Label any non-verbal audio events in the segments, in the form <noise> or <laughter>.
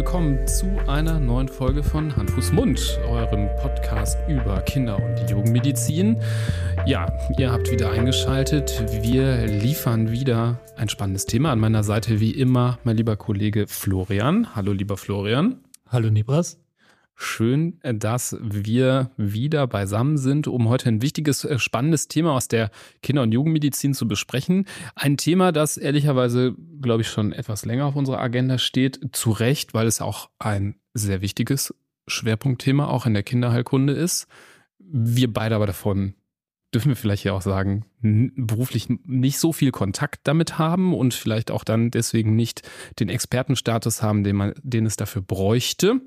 Willkommen zu einer neuen Folge von Hand, Fuß, Mund, eurem Podcast über Kinder- und Jugendmedizin. Ja, ihr habt wieder eingeschaltet. Wir liefern wieder ein spannendes Thema. An meiner Seite wie immer mein lieber Kollege Florian. Hallo, lieber Florian. Hallo, Nibras. Schön, dass wir wieder beisammen sind, um heute ein wichtiges, äh, spannendes Thema aus der Kinder- und Jugendmedizin zu besprechen. Ein Thema, das ehrlicherweise, glaube ich, schon etwas länger auf unserer Agenda steht. Zu Recht, weil es auch ein sehr wichtiges Schwerpunktthema auch in der Kinderheilkunde ist. Wir beide aber davon dürfen wir vielleicht ja auch sagen, beruflich nicht so viel Kontakt damit haben und vielleicht auch dann deswegen nicht den Expertenstatus haben, den man, den es dafür bräuchte.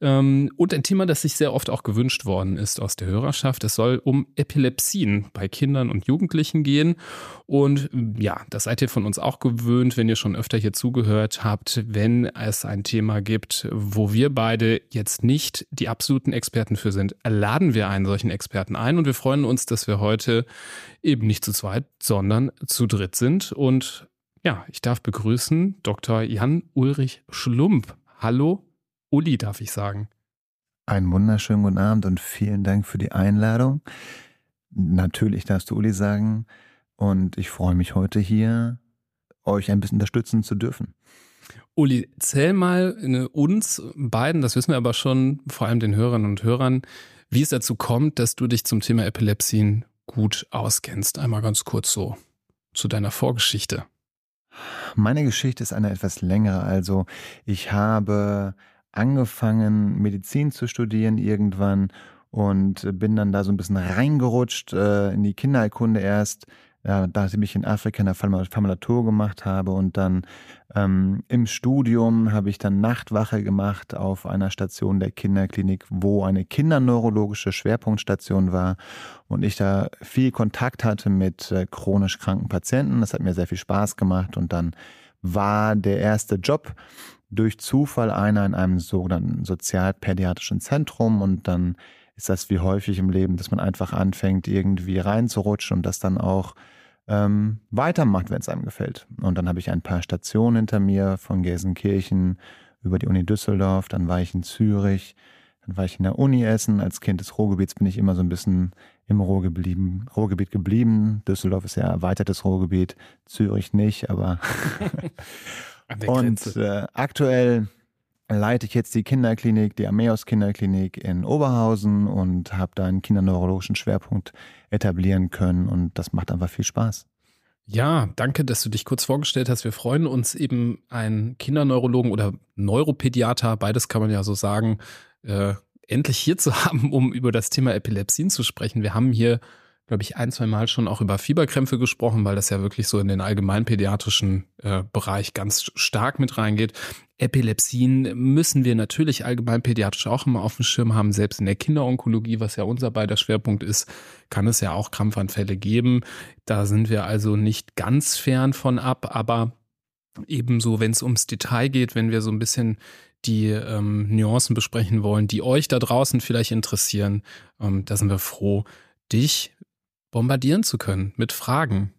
Ähm, und ein Thema, das sich sehr oft auch gewünscht worden ist aus der Hörerschaft. Es soll um Epilepsien bei Kindern und Jugendlichen gehen. Und ja, das seid ihr von uns auch gewöhnt, wenn ihr schon öfter hier zugehört habt, wenn es ein Thema gibt, wo wir beide jetzt nicht die absoluten Experten für sind, laden wir einen solchen Experten ein und wir freuen uns, dass wir heute eben nicht zu zweit, sondern zu dritt sind. Und ja, ich darf begrüßen Dr. Jan Ulrich Schlump. Hallo, Uli, darf ich sagen. Einen wunderschönen guten Abend und vielen Dank für die Einladung. Natürlich darfst du Uli sagen. Und ich freue mich heute hier, euch ein bisschen unterstützen zu dürfen. Uli, zähl mal uns beiden, das wissen wir aber schon, vor allem den Hörerinnen und Hörern, wie es dazu kommt, dass du dich zum Thema Epilepsien gut auskennst. Einmal ganz kurz so zu deiner Vorgeschichte. Meine Geschichte ist eine etwas längere. Also ich habe angefangen, Medizin zu studieren irgendwann und bin dann da so ein bisschen reingerutscht äh, in die Kinderheilkunde erst ja, nachdem ich in Afrika eine Formulatur gemacht habe und dann ähm, im Studium habe ich dann Nachtwache gemacht auf einer Station der Kinderklinik, wo eine kinderneurologische Schwerpunktstation war und ich da viel Kontakt hatte mit äh, chronisch kranken Patienten. Das hat mir sehr viel Spaß gemacht und dann war der erste Job durch Zufall einer in einem sogenannten sozialpädiatrischen Zentrum und dann ist das wie häufig im Leben, dass man einfach anfängt, irgendwie reinzurutschen und das dann auch ähm, weitermacht, wenn es einem gefällt. Und dann habe ich ein paar Stationen hinter mir von Gelsenkirchen über die Uni Düsseldorf, dann war ich in Zürich, dann war ich in der Uni Essen. Als Kind des Ruhrgebiets bin ich immer so ein bisschen im geblieben, Ruhrgebiet geblieben. Düsseldorf ist ja erweitertes Ruhrgebiet, Zürich nicht, aber <laughs> und äh, aktuell leite ich jetzt die Kinderklinik, die Ameos Kinderklinik in Oberhausen und habe da einen kinderneurologischen Schwerpunkt etablieren können und das macht einfach viel Spaß. Ja, danke, dass du dich kurz vorgestellt hast. Wir freuen uns eben, einen Kinderneurologen oder Neuropädiater, beides kann man ja so sagen, äh, endlich hier zu <laughs> haben, um über das Thema Epilepsien zu sprechen. Wir haben hier glaube ich, ein, zwei Mal schon auch über Fieberkrämpfe gesprochen, weil das ja wirklich so in den allgemeinpädiatrischen äh, Bereich ganz stark mit reingeht. Epilepsien müssen wir natürlich allgemeinpädiatrisch auch immer auf dem Schirm haben. Selbst in der Kinderonkologie, was ja unser beider Schwerpunkt ist, kann es ja auch Krampfanfälle geben. Da sind wir also nicht ganz fern von ab, aber ebenso, wenn es ums Detail geht, wenn wir so ein bisschen die ähm, Nuancen besprechen wollen, die euch da draußen vielleicht interessieren, ähm, da sind wir froh, dich bombardieren zu können mit Fragen.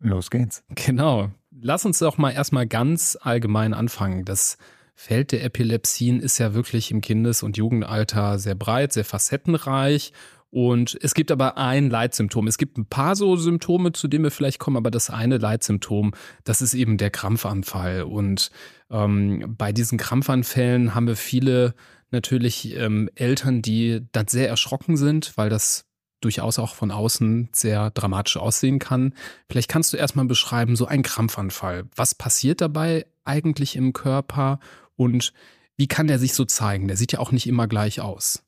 Los geht's. Genau. Lass uns doch mal erstmal ganz allgemein anfangen. Das Feld der Epilepsien ist ja wirklich im Kindes- und Jugendalter sehr breit, sehr facettenreich. Und es gibt aber ein Leitsymptom. Es gibt ein paar so Symptome, zu denen wir vielleicht kommen, aber das eine Leitsymptom, das ist eben der Krampfanfall. Und ähm, bei diesen Krampfanfällen haben wir viele natürlich ähm, Eltern, die dann sehr erschrocken sind, weil das durchaus auch von außen sehr dramatisch aussehen kann. Vielleicht kannst du erstmal beschreiben, so ein Krampfanfall. Was passiert dabei eigentlich im Körper und wie kann der sich so zeigen? Der sieht ja auch nicht immer gleich aus.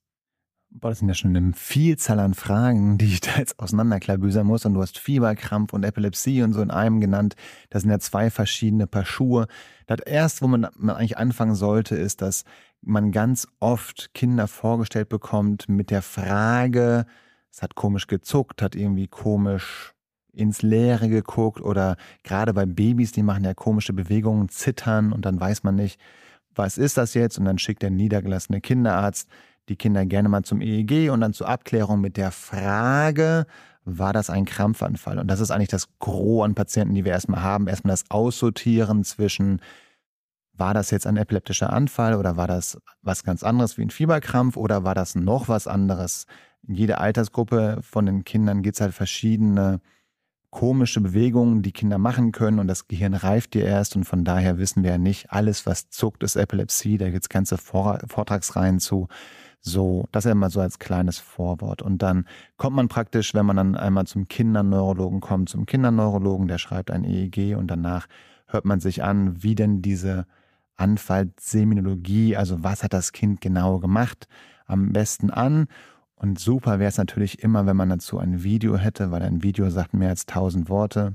Boah, das sind ja schon eine Vielzahl an Fragen, die ich da jetzt auseinanderklabüsern muss. Und du hast Fieberkrampf und Epilepsie und so in einem genannt. Das sind ja zwei verschiedene Paar Schuhe. Das erste, wo man, man eigentlich anfangen sollte, ist, dass man ganz oft Kinder vorgestellt bekommt mit der Frage, es hat komisch gezuckt, hat irgendwie komisch ins Leere geguckt oder gerade bei Babys, die machen ja komische Bewegungen, zittern und dann weiß man nicht, was ist das jetzt? Und dann schickt der niedergelassene Kinderarzt die Kinder gerne mal zum EEG und dann zur Abklärung mit der Frage, war das ein Krampfanfall? Und das ist eigentlich das Gros an Patienten, die wir erstmal haben. Erstmal das Aussortieren zwischen, war das jetzt ein epileptischer Anfall oder war das was ganz anderes wie ein Fieberkrampf oder war das noch was anderes? In jeder Altersgruppe von den Kindern gibt es halt verschiedene komische Bewegungen, die Kinder machen können und das Gehirn reift dir erst und von daher wissen wir ja nicht, alles was zuckt ist Epilepsie, da gibt es ganze Vortragsreihen zu. So, das ist immer so als kleines Vorwort. Und dann kommt man praktisch, wenn man dann einmal zum Kinderneurologen kommt, zum Kinderneurologen, der schreibt ein EEG und danach hört man sich an, wie denn diese Anfallseminologie, also was hat das Kind genau gemacht, am besten an. Und super wäre es natürlich immer, wenn man dazu ein Video hätte, weil ein Video sagt mehr als tausend Worte.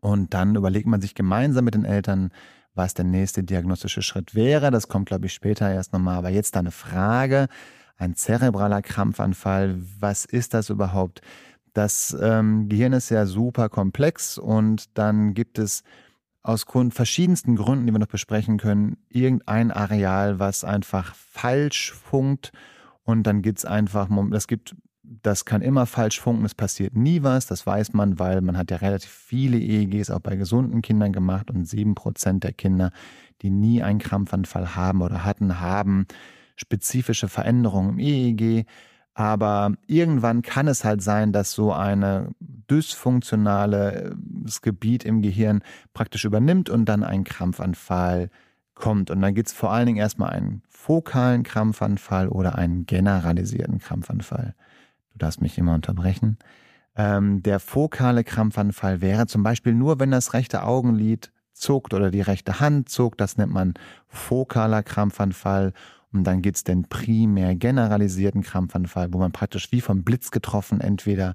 Und dann überlegt man sich gemeinsam mit den Eltern, was der nächste diagnostische Schritt wäre. Das kommt, glaube ich, später erst nochmal. Aber jetzt eine Frage. Ein zerebraler Krampfanfall, was ist das überhaupt? Das ähm, Gehirn ist ja super komplex und dann gibt es aus Grund, verschiedensten Gründen, die wir noch besprechen können, irgendein Areal, was einfach falsch funkt. Und dann gibt es einfach, das gibt das kann immer falsch funken, es passiert nie was, das weiß man, weil man hat ja relativ viele EEGs auch bei gesunden Kindern gemacht und sieben Prozent der Kinder, die nie einen Krampfanfall haben oder hatten, haben spezifische Veränderungen im EEG. Aber irgendwann kann es halt sein, dass so ein dysfunktionales Gebiet im Gehirn praktisch übernimmt und dann ein Krampfanfall kommt. Und dann gibt es vor allen Dingen erstmal einen fokalen Krampfanfall oder einen generalisierten Krampfanfall du darfst mich immer unterbrechen. Ähm, der fokale Krampfanfall wäre zum Beispiel nur, wenn das rechte Augenlid zuckt oder die rechte Hand zuckt. Das nennt man fokaler Krampfanfall. Und dann gibt es den primär generalisierten Krampfanfall, wo man praktisch wie vom Blitz getroffen entweder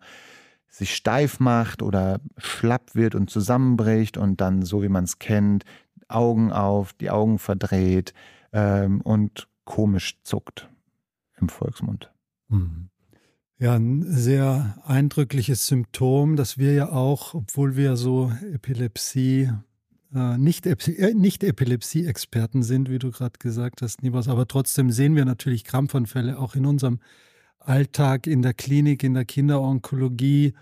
sich steif macht oder schlapp wird und zusammenbricht und dann, so wie man es kennt, Augen auf, die Augen verdreht ähm, und komisch zuckt im Volksmund. Mhm. Ja, ein sehr eindrückliches Symptom, dass wir ja auch, obwohl wir so Epilepsie, äh, nicht, äh, nicht Epilepsie-Experten sind, wie du gerade gesagt hast, Nibas, aber trotzdem sehen wir natürlich Krampfanfälle auch in unserem Alltag, in der Klinik, in der Kinderonkologie.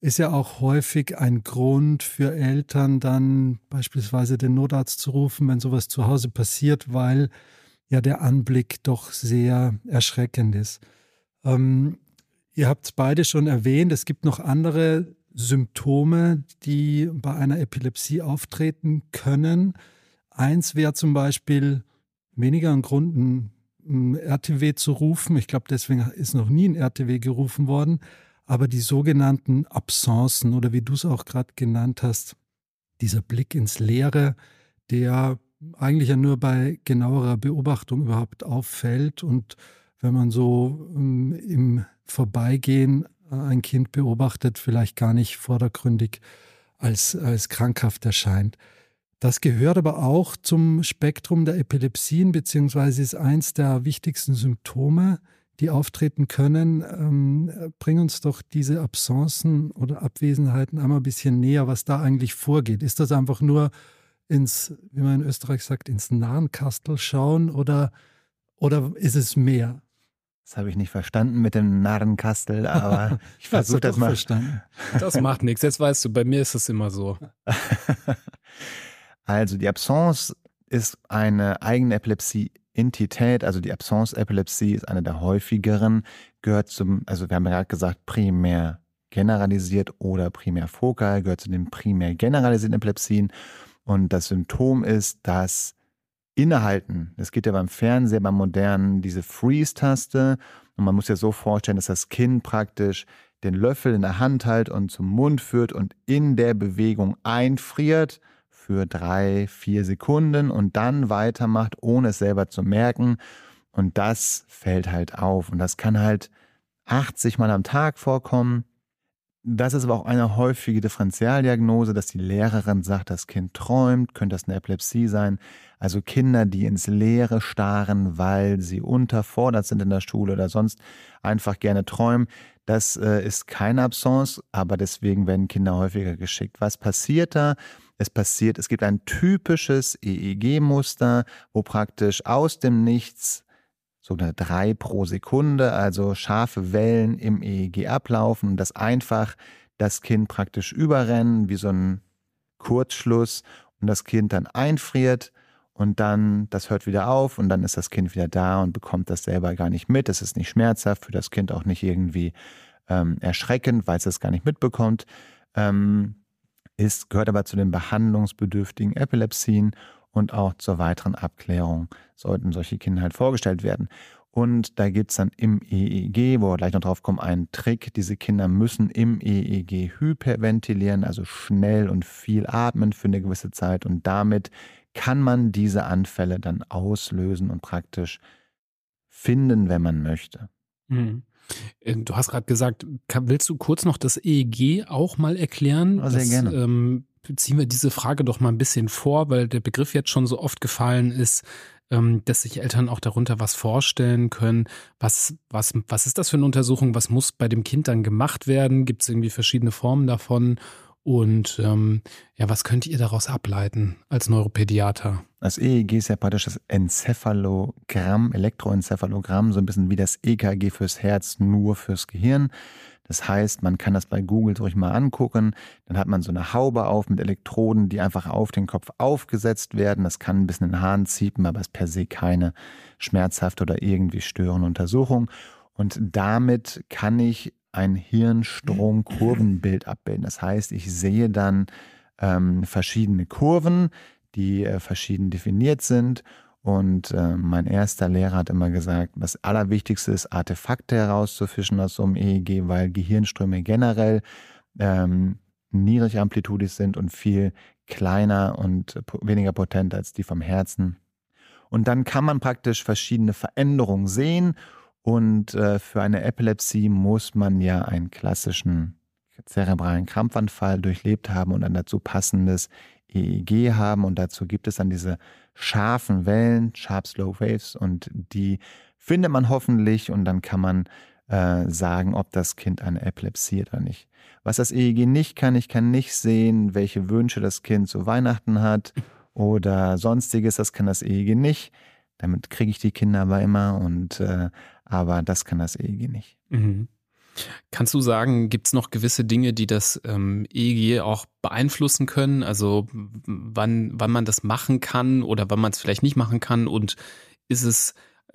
Ist ja auch häufig ein Grund für Eltern, dann beispielsweise den Notarzt zu rufen, wenn sowas zu Hause passiert, weil ja der Anblick doch sehr erschreckend ist. Ähm, Ihr habt es beide schon erwähnt, es gibt noch andere Symptome, die bei einer Epilepsie auftreten können. Eins wäre zum Beispiel weniger ein Grund, ein RTW zu rufen. Ich glaube, deswegen ist noch nie ein RTW gerufen worden. Aber die sogenannten Absenzen oder wie du es auch gerade genannt hast, dieser Blick ins Leere, der eigentlich ja nur bei genauerer Beobachtung überhaupt auffällt und wenn man so ähm, im Vorbeigehen äh, ein Kind beobachtet, vielleicht gar nicht vordergründig als, als krankhaft erscheint. Das gehört aber auch zum Spektrum der Epilepsien, beziehungsweise ist eins der wichtigsten Symptome, die auftreten können. Ähm, bring uns doch diese Absenzen oder Abwesenheiten einmal ein bisschen näher, was da eigentlich vorgeht. Ist das einfach nur ins, wie man in Österreich sagt, ins Nahenkastel schauen oder, oder ist es mehr? Das habe ich nicht verstanden mit dem Narrenkastel, aber <laughs> ich versuche das mal. Verstanden. Das macht nichts. Jetzt weißt du, bei mir ist es immer so. <laughs> Also die Absence ist eine eigene Epilepsie-Entität. Also die Absence-Epilepsie ist eine der häufigeren, gehört zum, also wir haben ja gerade gesagt, primär generalisiert oder primär fokal, gehört zu den primär generalisierten Epilepsien. Und das Symptom ist, dass innehalten. Es geht ja beim Fernseher, beim modernen, diese Freeze-Taste. Und man muss ja so vorstellen, dass das Kind praktisch den Löffel in der Hand hält und zum Mund führt und in der Bewegung einfriert für drei, vier Sekunden und dann weitermacht, ohne es selber zu merken. Und das fällt halt auf. Und das kann halt 80 Mal am Tag vorkommen. Das ist aber auch eine häufige Differentialdiagnose, dass die Lehrerin sagt, das Kind träumt, könnte das eine Epilepsie sein. Also Kinder, die ins Leere starren, weil sie unterfordert sind in der Schule oder sonst einfach gerne träumen. Das äh, ist keine Absence, aber deswegen werden Kinder häufiger geschickt. Was passiert da? Es passiert, es gibt ein typisches EEG-Muster, wo praktisch aus dem Nichts sogenannte drei pro Sekunde, also scharfe Wellen im EEG ablaufen und das einfach das Kind praktisch überrennen, wie so ein Kurzschluss und das Kind dann einfriert und dann das hört wieder auf und dann ist das Kind wieder da und bekommt das selber gar nicht mit. Es ist nicht schmerzhaft, für das Kind auch nicht irgendwie ähm, erschreckend, weil es das gar nicht mitbekommt. Ähm, ist, gehört aber zu den behandlungsbedürftigen Epilepsien und auch zur weiteren Abklärung sollten solche Kinder halt vorgestellt werden. Und da gibt es dann im EEG, wo wir gleich noch drauf kommen, einen Trick. Diese Kinder müssen im EEG hyperventilieren, also schnell und viel atmen für eine gewisse Zeit. Und damit kann man diese Anfälle dann auslösen und praktisch finden, wenn man möchte. Mhm. Äh, du hast gerade gesagt, willst du kurz noch das EEG auch mal erklären? Ja, sehr das, gerne. Ähm, ziehen wir diese Frage doch mal ein bisschen vor, weil der Begriff jetzt schon so oft gefallen ist, ähm, dass sich Eltern auch darunter was vorstellen können. Was, was, was ist das für eine Untersuchung? Was muss bei dem Kind dann gemacht werden? Gibt es irgendwie verschiedene Formen davon? Und ähm, ja, was könnt ihr daraus ableiten als Neuropädiater? Das EEG ist ja praktisch das Enzephalogramm, Elektroenzephalogramm, so ein bisschen wie das EKG fürs Herz, nur fürs Gehirn. Das heißt, man kann das bei Google ruhig mal angucken. Dann hat man so eine Haube auf mit Elektroden, die einfach auf den Kopf aufgesetzt werden. Das kann ein bisschen in den Haaren ziepen, aber ist per se keine schmerzhafte oder irgendwie störende Untersuchung. Und damit kann ich ein Hirnstrom-Kurvenbild abbilden. Das heißt, ich sehe dann ähm, verschiedene Kurven, die äh, verschieden definiert sind und äh, mein erster Lehrer hat immer gesagt, das Allerwichtigste ist, Artefakte herauszufischen aus so einem EEG, weil Gehirnströme generell ähm, niedrigamplitudig sind und viel kleiner und weniger potent als die vom Herzen. Und dann kann man praktisch verschiedene Veränderungen sehen. Und äh, für eine Epilepsie muss man ja einen klassischen zerebralen Krampfanfall durchlebt haben und ein dazu passendes EEG haben. Und dazu gibt es dann diese scharfen Wellen, Sharp Slow Waves und die findet man hoffentlich und dann kann man äh, sagen, ob das Kind eine Epilepsie hat oder nicht. Was das EEG nicht kann, ich kann nicht sehen, welche Wünsche das Kind zu Weihnachten hat oder sonstiges, das kann das EEG nicht. Damit kriege ich die Kinder aber immer und äh, aber das kann das EEG nicht. Mhm. Kannst du sagen, gibt es noch gewisse Dinge, die das ähm, EEG auch beeinflussen können? Also wann, wann man das machen kann oder wann man es vielleicht nicht machen kann? Und ist es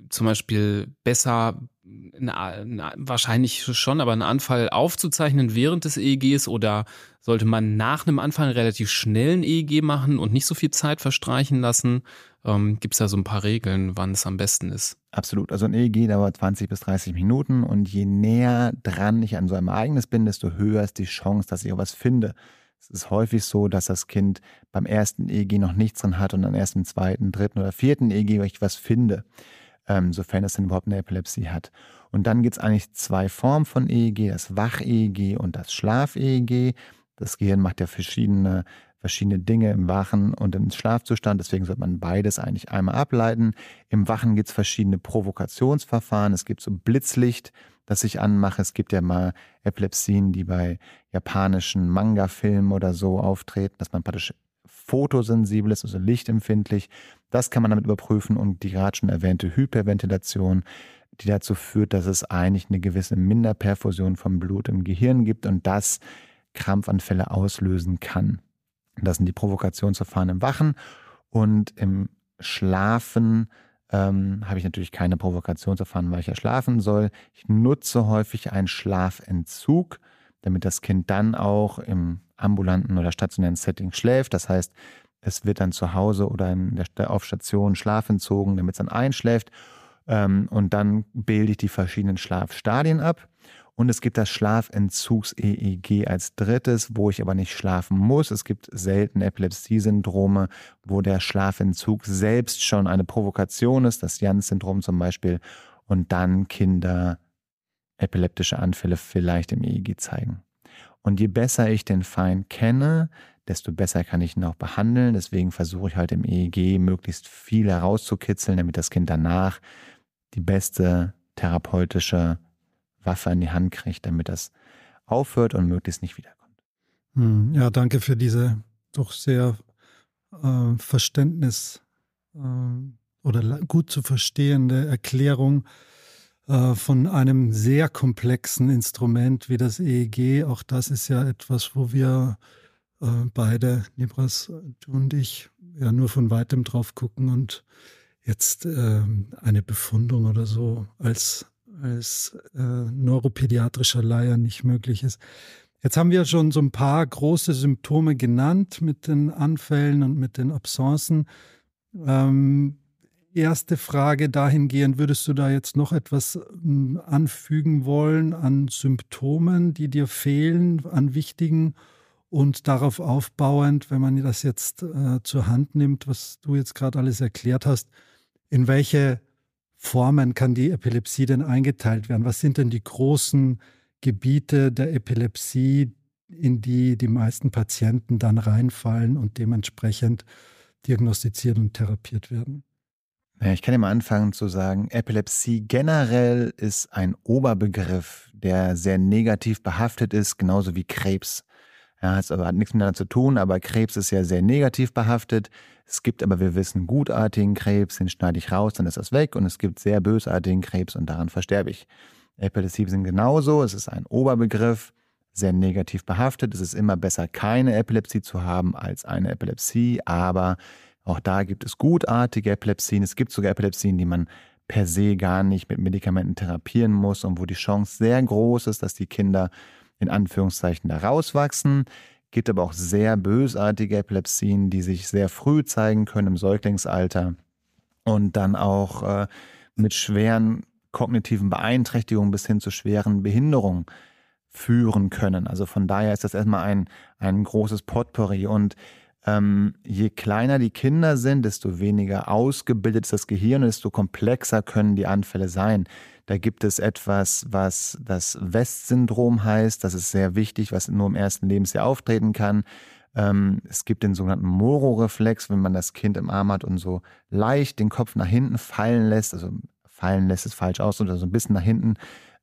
zum Beispiel besser, na, na, wahrscheinlich schon, aber einen Anfall aufzuzeichnen während des EEGs oder sollte man nach einem Anfall relativ schnell ein EEG machen und nicht so viel Zeit verstreichen lassen? Ähm, Gibt es da so ein paar Regeln, wann es am besten ist? Absolut. Also ein EEG dauert 20 bis 30 Minuten und je näher dran ich an so einem Ereignis bin, desto höher ist die Chance, dass ich auch was finde. Es ist häufig so, dass das Kind beim ersten EEG noch nichts drin hat und dann erst im zweiten, dritten oder vierten EEG ich was finde, ähm, sofern es denn überhaupt eine Epilepsie hat. Und dann gibt es eigentlich zwei Formen von EEG, das Wach-EEG und das Schlaf-EEG. Das Gehirn macht ja verschiedene verschiedene Dinge im Wachen und im Schlafzustand. Deswegen sollte man beides eigentlich einmal ableiten. Im Wachen gibt es verschiedene Provokationsverfahren. Es gibt so Blitzlicht, das ich anmache. Es gibt ja mal Epilepsien, die bei japanischen Manga-Filmen oder so auftreten, dass man praktisch fotosensibel ist, also lichtempfindlich. Das kann man damit überprüfen und die gerade schon erwähnte Hyperventilation, die dazu führt, dass es eigentlich eine gewisse Minderperfusion vom Blut im Gehirn gibt und das Krampfanfälle auslösen kann. Das sind die Provokationsverfahren im Wachen und im Schlafen ähm, habe ich natürlich keine Provokationsverfahren, weil ich ja schlafen soll. Ich nutze häufig einen Schlafentzug, damit das Kind dann auch im ambulanten oder stationären Setting schläft. Das heißt, es wird dann zu Hause oder in der, auf Station schlafentzogen, damit es dann einschläft. Ähm, und dann bilde ich die verschiedenen Schlafstadien ab. Und es gibt das Schlafentzugs-EEG als drittes, wo ich aber nicht schlafen muss. Es gibt selten Epilepsie-Syndrome, wo der Schlafentzug selbst schon eine Provokation ist, das Jans-Syndrom zum Beispiel, und dann Kinder epileptische Anfälle vielleicht im EEG zeigen. Und je besser ich den Feind kenne, desto besser kann ich ihn auch behandeln. Deswegen versuche ich halt im EEG möglichst viel herauszukitzeln, damit das Kind danach die beste therapeutische Waffe in die Hand kriegt, damit das aufhört und möglichst nicht wiederkommt. Hm, ja, danke für diese doch sehr äh, Verständnis äh, oder gut zu verstehende Erklärung äh, von einem sehr komplexen Instrument wie das EEG. Auch das ist ja etwas, wo wir äh, beide, Nibras, und ich, ja nur von weitem drauf gucken und jetzt äh, eine Befundung oder so als, als äh, neuropädiatrischer Laie nicht möglich ist. Jetzt haben wir schon so ein paar große Symptome genannt mit den Anfällen und mit den Absenzen. Ähm, erste Frage dahingehend, würdest du da jetzt noch etwas ähm, anfügen wollen an Symptomen, die dir fehlen, an wichtigen und darauf aufbauend, wenn man das jetzt äh, zur Hand nimmt, was du jetzt gerade alles erklärt hast, in welche Formen kann die Epilepsie denn eingeteilt werden? Was sind denn die großen Gebiete der Epilepsie, in die die meisten Patienten dann reinfallen und dementsprechend diagnostiziert und therapiert werden? Ja, ich kann ja mal anfangen zu sagen, Epilepsie generell ist ein Oberbegriff, der sehr negativ behaftet ist, genauso wie Krebs. Ja, es hat nichts miteinander zu tun, aber Krebs ist ja sehr negativ behaftet. Es gibt aber, wir wissen, gutartigen Krebs, den schneide ich raus, dann ist das weg. Und es gibt sehr bösartigen Krebs und daran versterbe ich. Epilepsie sind genauso. Es ist ein Oberbegriff, sehr negativ behaftet. Es ist immer besser, keine Epilepsie zu haben als eine Epilepsie. Aber auch da gibt es gutartige Epilepsien. Es gibt sogar Epilepsien, die man per se gar nicht mit Medikamenten therapieren muss und wo die Chance sehr groß ist, dass die Kinder in Anführungszeichen da rauswachsen. Gibt aber auch sehr bösartige Epilepsien, die sich sehr früh zeigen können im Säuglingsalter und dann auch äh, mit schweren kognitiven Beeinträchtigungen bis hin zu schweren Behinderungen führen können. Also von daher ist das erstmal ein, ein großes Potpourri. Und ähm, je kleiner die Kinder sind, desto weniger ausgebildet ist das Gehirn, desto komplexer können die Anfälle sein. Da gibt es etwas, was das West-Syndrom heißt. Das ist sehr wichtig, was nur im ersten Lebensjahr auftreten kann. Ähm, es gibt den sogenannten Moro-Reflex, wenn man das Kind im Arm hat und so leicht den Kopf nach hinten fallen lässt, also fallen lässt es falsch aus, oder so ein bisschen nach hinten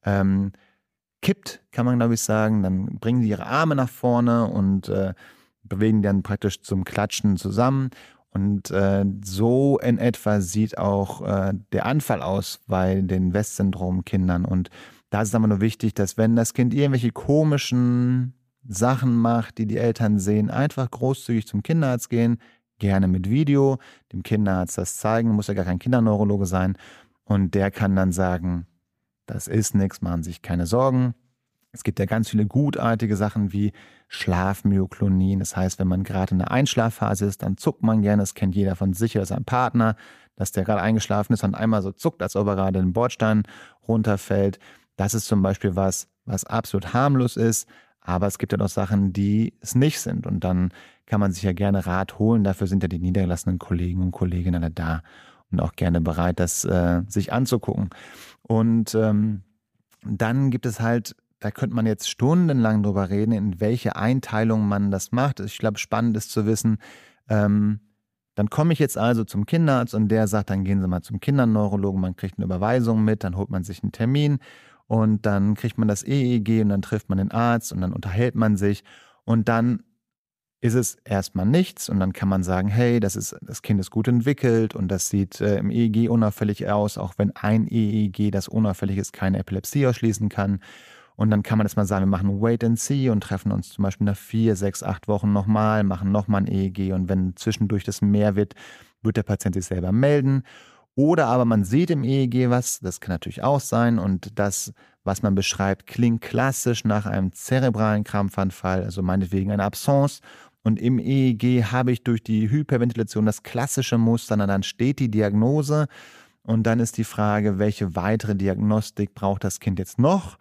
ähm, kippt, kann man glaube ich sagen. Dann bringen die ihre Arme nach vorne und äh, bewegen dann praktisch zum Klatschen zusammen. Und äh, so in etwa sieht auch äh, der Anfall aus bei den West-Syndrom-Kindern. Und da ist es aber nur wichtig, dass wenn das Kind irgendwelche komischen Sachen macht, die die Eltern sehen, einfach großzügig zum Kinderarzt gehen, gerne mit Video, dem Kinderarzt das zeigen, muss ja gar kein Kinderneurologe sein. Und der kann dann sagen, das ist nichts, machen sich keine Sorgen. Es gibt ja ganz viele gutartige Sachen wie Schlafmyoklonin. Das heißt, wenn man gerade in der Einschlafphase ist, dann zuckt man gerne. Das kennt jeder von sich oder seinem Partner, dass der gerade eingeschlafen ist und einmal so zuckt, als ob er gerade den Bordstein runterfällt. Das ist zum Beispiel was, was absolut harmlos ist. Aber es gibt ja noch Sachen, die es nicht sind. Und dann kann man sich ja gerne Rat holen. Dafür sind ja die niedergelassenen Kollegen und Kolleginnen da und auch gerne bereit, das äh, sich anzugucken. Und ähm, dann gibt es halt, da könnte man jetzt stundenlang drüber reden, in welche Einteilung man das macht. Ich glaube, spannend ist zu wissen, ähm, dann komme ich jetzt also zum Kinderarzt und der sagt, dann gehen Sie mal zum Kinderneurologen, man kriegt eine Überweisung mit, dann holt man sich einen Termin und dann kriegt man das EEG und dann trifft man den Arzt und dann unterhält man sich und dann ist es erstmal nichts und dann kann man sagen, hey, das, ist, das Kind ist gut entwickelt und das sieht äh, im EEG unauffällig aus, auch wenn ein EEG, das unauffällig ist, keine Epilepsie ausschließen kann. Und dann kann man jetzt mal sagen, wir machen Wait and See und treffen uns zum Beispiel nach vier, sechs, acht Wochen nochmal, machen nochmal ein EEG und wenn zwischendurch das mehr wird, wird der Patient sich selber melden. Oder aber man sieht im EEG was, das kann natürlich auch sein und das, was man beschreibt, klingt klassisch nach einem zerebralen Krampfanfall, also meinetwegen eine Absence und im EEG habe ich durch die Hyperventilation das klassische Muster, dann steht die Diagnose und dann ist die Frage, welche weitere Diagnostik braucht das Kind jetzt noch?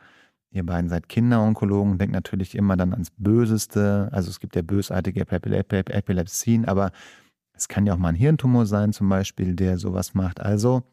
Ihr beiden seid Kinderonkologen, denkt natürlich immer dann ans Böseste. Also es gibt ja bösartige Epilepsien, aber es kann ja auch mal ein Hirntumor sein zum Beispiel, der sowas macht. Also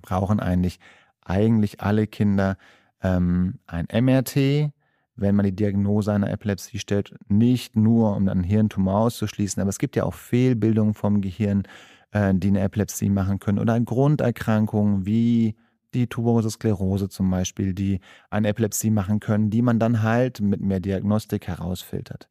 brauchen eigentlich eigentlich alle Kinder ähm, ein MRT, wenn man die Diagnose einer Epilepsie stellt, nicht nur um einen Hirntumor auszuschließen, aber es gibt ja auch Fehlbildungen vom Gehirn, äh, die eine Epilepsie machen können oder Grunderkrankungen wie die tuberose Sklerose zum Beispiel, die eine Epilepsie machen können, die man dann halt mit mehr Diagnostik herausfiltert.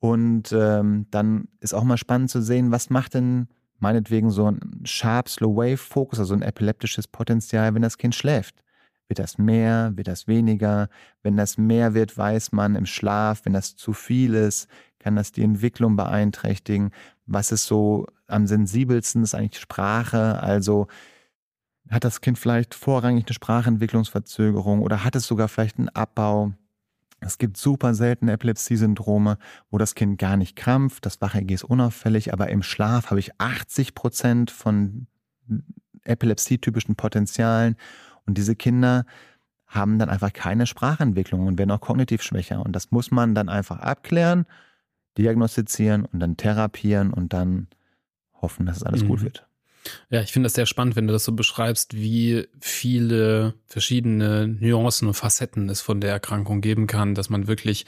Und ähm, dann ist auch mal spannend zu sehen, was macht denn meinetwegen so ein Sharp Slow Wave Fokus, also ein epileptisches Potenzial, wenn das Kind schläft. Wird das mehr? Wird das weniger? Wenn das mehr wird, weiß man im Schlaf, wenn das zu viel ist, kann das die Entwicklung beeinträchtigen. Was ist so am sensibelsten? Ist eigentlich Sprache. Also hat das Kind vielleicht vorrangig eine Sprachentwicklungsverzögerung oder hat es sogar vielleicht einen Abbau? Es gibt super seltene Epilepsie-Syndrome, wo das Kind gar nicht krampft, das Wach-EG ist unauffällig, aber im Schlaf habe ich 80 Prozent von epilepsietypischen Potenzialen und diese Kinder haben dann einfach keine Sprachentwicklung und werden auch kognitiv schwächer. Und das muss man dann einfach abklären, diagnostizieren und dann therapieren und dann hoffen, dass es alles mhm. gut wird. Ja, ich finde das sehr spannend, wenn du das so beschreibst, wie viele verschiedene Nuancen und Facetten es von der Erkrankung geben kann, dass man wirklich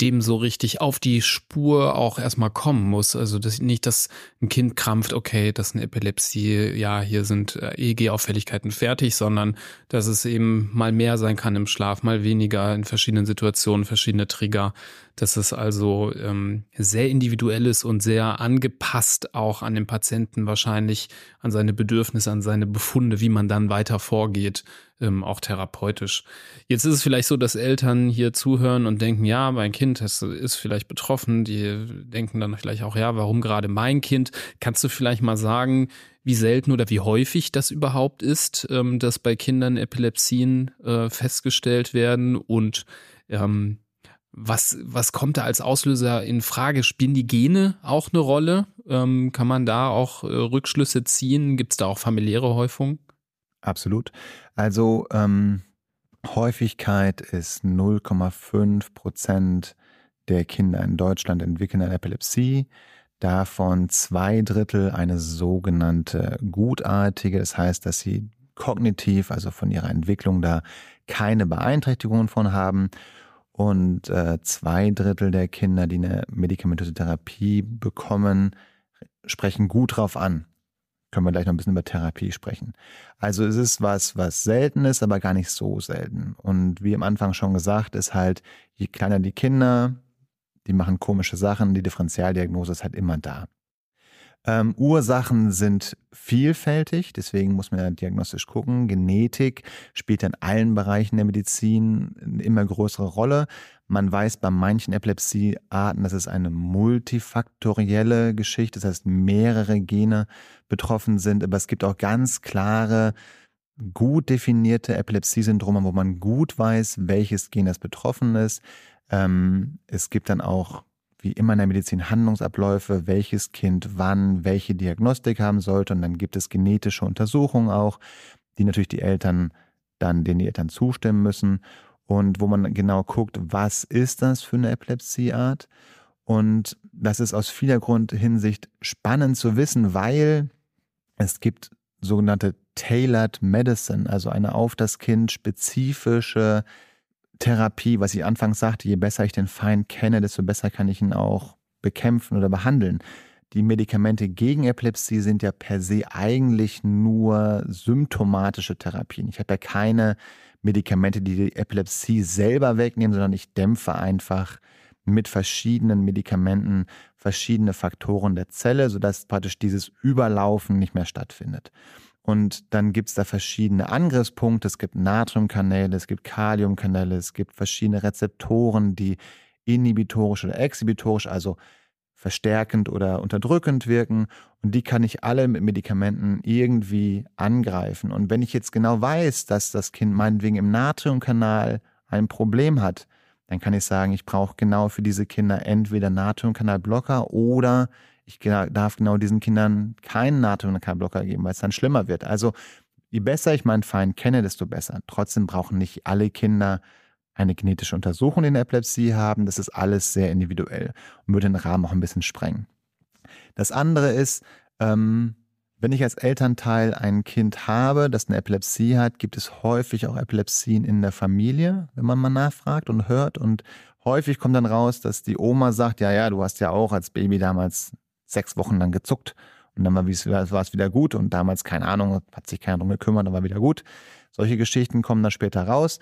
dem so richtig auf die Spur auch erstmal kommen muss. Also dass nicht, dass ein Kind krampft, okay, das ist eine Epilepsie, ja, hier sind äh, EEG-Auffälligkeiten fertig, sondern dass es eben mal mehr sein kann im Schlaf, mal weniger in verschiedenen Situationen, verschiedene Trigger. Dass es also ähm, sehr individuell ist und sehr angepasst auch an den Patienten wahrscheinlich, an seine Bedürfnisse, an seine Befunde, wie man dann weiter vorgeht ähm, auch therapeutisch. Jetzt ist es vielleicht so, dass Eltern hier zuhören und denken, ja, mein Kind ist, ist vielleicht betroffen. Die denken dann vielleicht auch, ja, warum gerade mein Kind? Kannst du vielleicht mal sagen, wie selten oder wie häufig das überhaupt ist, ähm, dass bei Kindern Epilepsien äh, festgestellt werden und ähm, was, was kommt da als Auslöser in Frage? Spielen die Gene auch eine Rolle? Ähm, kann man da auch äh, Rückschlüsse ziehen? Gibt es da auch familiäre Häufung? Absolut. Also ähm, Häufigkeit ist 0,5 Prozent der Kinder in Deutschland entwickeln eine Epilepsie. Davon zwei Drittel eine sogenannte gutartige, das heißt, dass sie kognitiv, also von ihrer Entwicklung da keine Beeinträchtigungen von haben. Und äh, zwei Drittel der Kinder, die eine medikamentöse Therapie bekommen, sprechen gut drauf an können wir gleich noch ein bisschen über Therapie sprechen. Also es ist was, was selten ist, aber gar nicht so selten. Und wie am Anfang schon gesagt, ist halt, je kleiner die Kinder, die machen komische Sachen, die Differentialdiagnose ist halt immer da. Ähm, Ursachen sind vielfältig, deswegen muss man ja diagnostisch gucken. Genetik spielt in allen Bereichen der Medizin eine immer größere Rolle. Man weiß bei manchen Epilepsiearten, dass es eine multifaktorielle Geschichte, das heißt mehrere Gene betroffen sind, aber es gibt auch ganz klare, gut definierte Epilepsiesyndrome, wo man gut weiß, welches Gen das betroffen ist. Ähm, es gibt dann auch wie immer in der Medizin Handlungsabläufe, welches Kind wann welche Diagnostik haben sollte. Und dann gibt es genetische Untersuchungen auch, die natürlich die Eltern dann, denen die Eltern zustimmen müssen. Und wo man genau guckt, was ist das für eine Epilepsieart? Und das ist aus vieler Grund Hinsicht spannend zu wissen, weil es gibt sogenannte Tailored Medicine, also eine auf das Kind spezifische Therapie, was ich anfangs sagte, je besser ich den Feind kenne, desto besser kann ich ihn auch bekämpfen oder behandeln. Die Medikamente gegen Epilepsie sind ja per se eigentlich nur symptomatische Therapien. Ich habe ja keine Medikamente, die die Epilepsie selber wegnehmen, sondern ich dämpfe einfach mit verschiedenen Medikamenten verschiedene Faktoren der Zelle, sodass praktisch dieses Überlaufen nicht mehr stattfindet. Und dann gibt es da verschiedene Angriffspunkte. Es gibt Natriumkanäle, es gibt Kaliumkanäle, es gibt verschiedene Rezeptoren, die inhibitorisch oder exhibitorisch, also verstärkend oder unterdrückend wirken. Und die kann ich alle mit Medikamenten irgendwie angreifen. Und wenn ich jetzt genau weiß, dass das Kind meinetwegen im Natriumkanal ein Problem hat, dann kann ich sagen, ich brauche genau für diese Kinder entweder Natriumkanalblocker oder ich darf genau diesen Kindern keinen Natriumkanalblocker geben, weil es dann schlimmer wird. Also je besser ich meinen Feind kenne, desto besser. Trotzdem brauchen nicht alle Kinder eine genetische Untersuchung in der Epilepsie haben. Das ist alles sehr individuell und würde den Rahmen auch ein bisschen sprengen. Das andere ist, ähm, Wenn ich als Elternteil ein Kind habe, das eine Epilepsie hat, gibt es häufig auch Epilepsien in der Familie, wenn man mal nachfragt und hört. Und häufig kommt dann raus, dass die Oma sagt, ja, ja, du hast ja auch als Baby damals sechs Wochen lang gezuckt und dann war es wieder gut und damals, keine Ahnung, hat sich keiner drum gekümmert, dann war wieder gut. Solche Geschichten kommen dann später raus.